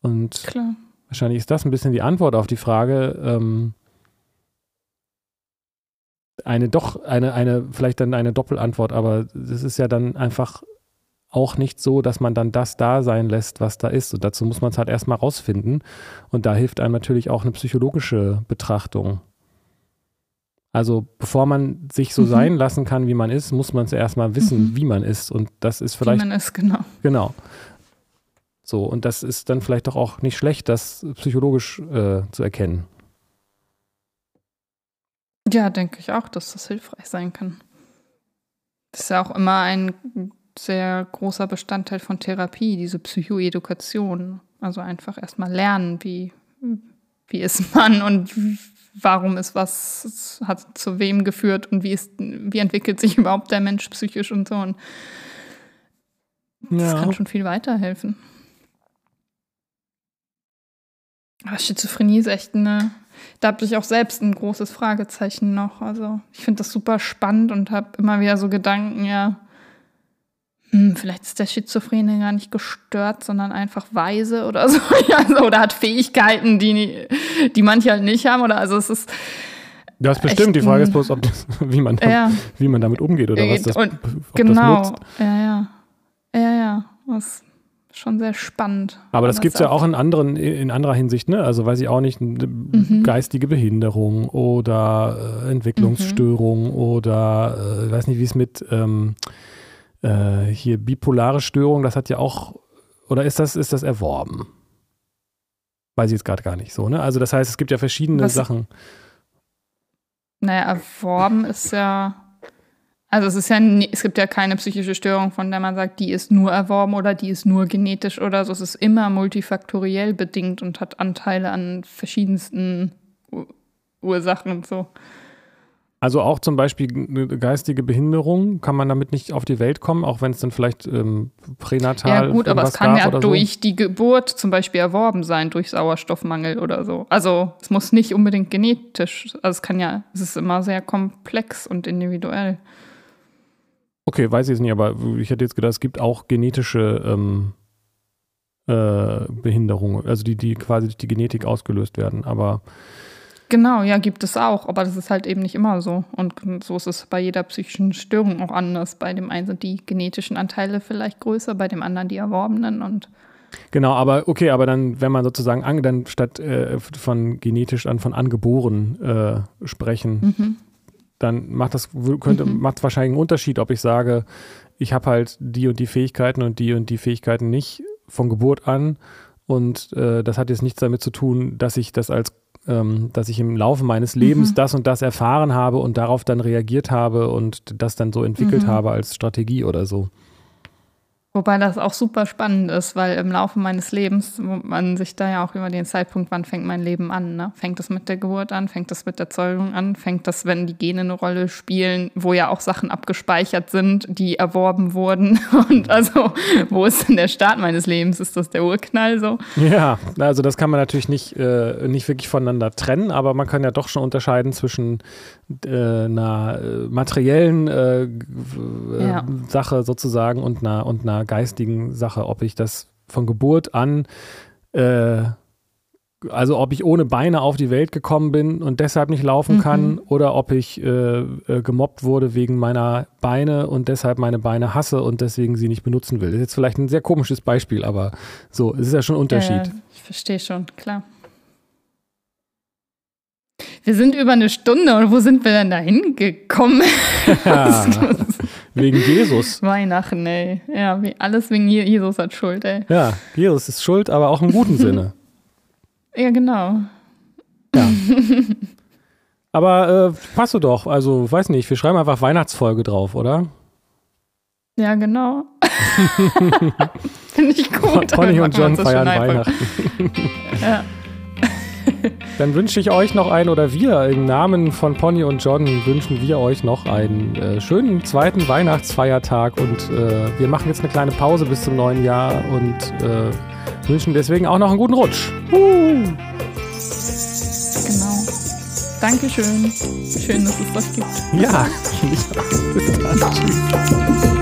Und Klar. wahrscheinlich ist das ein bisschen die Antwort auf die Frage, ähm, eine doch, eine, eine, vielleicht dann eine Doppelantwort, aber das ist ja dann einfach auch nicht so, dass man dann das da sein lässt, was da ist. Und dazu muss man es halt erstmal rausfinden. Und da hilft einem natürlich auch eine psychologische Betrachtung. Also bevor man sich so mhm. sein lassen kann, wie man ist, muss man es erstmal wissen, mhm. wie man ist. Und das ist vielleicht. Wie man ist, genau. Genau. So, und das ist dann vielleicht doch auch nicht schlecht, das psychologisch äh, zu erkennen. Ja, denke ich auch, dass das hilfreich sein kann. Das ist ja auch immer ein sehr großer Bestandteil von Therapie, diese Psychoedukation. Also einfach erstmal lernen, wie, wie ist man und warum ist was, hat zu wem geführt und wie, ist, wie entwickelt sich überhaupt der Mensch psychisch und so. Und das ja. kann schon viel weiterhelfen. Aber Schizophrenie ist echt eine, da habe ich auch selbst ein großes Fragezeichen noch. Also ich finde das super spannend und habe immer wieder so Gedanken, ja, hm, vielleicht ist der Schizophrene gar nicht gestört, sondern einfach weise oder so. Also, oder hat Fähigkeiten, die, die manche halt nicht haben. Oder also es ist. Das ist bestimmt. Die Frage ist bloß, ob das, wie, man, ja. wie man damit umgeht oder was das, Und, genau. Das ja, ja. Ja, ja. Das schon sehr spannend. Aber das gibt es ja auch in anderen, in anderer Hinsicht, ne? Also weiß ich auch nicht, mhm. geistige Behinderung oder äh, Entwicklungsstörung mhm. oder äh, weiß nicht, wie es mit ähm, äh, hier bipolare Störung, das hat ja auch, oder ist das, ist das erworben? Weiß ich jetzt gerade gar nicht so, ne? Also das heißt, es gibt ja verschiedene Was, Sachen. Naja, erworben ist ja also es ist ja, es gibt ja keine psychische Störung, von der man sagt, die ist nur erworben oder die ist nur genetisch oder so. Es ist immer multifaktoriell bedingt und hat Anteile an verschiedensten Ursachen und so. Also auch zum Beispiel eine geistige Behinderung, kann man damit nicht auf die Welt kommen, auch wenn es dann vielleicht ähm, pränatal Ja gut, aber es kann ja durch so? die Geburt zum Beispiel erworben sein, durch Sauerstoffmangel oder so. Also es muss nicht unbedingt genetisch, also es kann ja, es ist immer sehr komplex und individuell. Okay, weiß ich es nicht, aber ich hätte jetzt gedacht, es gibt auch genetische ähm, äh, Behinderungen, also die, die quasi durch die Genetik ausgelöst werden, aber Genau, ja, gibt es auch, aber das ist halt eben nicht immer so. Und so ist es bei jeder psychischen Störung auch anders. Bei dem einen sind die genetischen Anteile vielleicht größer, bei dem anderen die erworbenen und Genau, aber okay, aber dann, wenn man sozusagen an, dann statt äh, von genetisch an von angeboren äh, sprechen, mhm dann macht das könnte mhm. macht wahrscheinlich einen Unterschied, ob ich sage, ich habe halt die und die Fähigkeiten und die und die Fähigkeiten nicht von Geburt an und äh, das hat jetzt nichts damit zu tun, dass ich das als ähm, dass ich im Laufe meines Lebens mhm. das und das erfahren habe und darauf dann reagiert habe und das dann so entwickelt mhm. habe als Strategie oder so. Wobei das auch super spannend ist, weil im Laufe meines Lebens, man sich da ja auch über den Zeitpunkt, wann fängt mein Leben an, ne? Fängt es mit der Geburt an, fängt es mit der Zeugung an, fängt das, wenn die Gene eine Rolle spielen, wo ja auch Sachen abgespeichert sind, die erworben wurden. Und also, wo ist denn der Start meines Lebens? Ist das der Urknall so? Ja, also das kann man natürlich nicht, äh, nicht wirklich voneinander trennen, aber man kann ja doch schon unterscheiden zwischen äh, einer äh, materiellen äh, ja. Sache sozusagen und einer, und einer geistigen Sache, ob ich das von Geburt an, äh, also ob ich ohne Beine auf die Welt gekommen bin und deshalb nicht laufen mhm. kann oder ob ich äh, äh, gemobbt wurde wegen meiner Beine und deshalb meine Beine hasse und deswegen sie nicht benutzen will. Das ist jetzt vielleicht ein sehr komisches Beispiel, aber so, es ist ja schon ein Unterschied. ich verstehe schon, klar. Wir sind über eine Stunde und wo sind wir denn da hingekommen? Ja, wegen Jesus. Weihnachten, ey. Ja, wie, alles wegen Jesus hat Schuld, ey. Ja, Jesus ist schuld, aber auch im guten Sinne. Ja, genau. Ja. Aber äh, passt du doch. Also, weiß nicht, wir schreiben einfach Weihnachtsfolge drauf, oder? Ja, genau. Finde ich gut. Pony und John feiern Weihnachten. ja. Dann wünsche ich euch noch einen, oder wir im Namen von Pony und John wünschen wir euch noch einen äh, schönen zweiten Weihnachtsfeiertag und äh, wir machen jetzt eine kleine Pause bis zum neuen Jahr und äh, wünschen deswegen auch noch einen guten Rutsch. Uh. Genau. Dankeschön. Schön, dass es das gibt. Ja. Bis dann. Tschüss.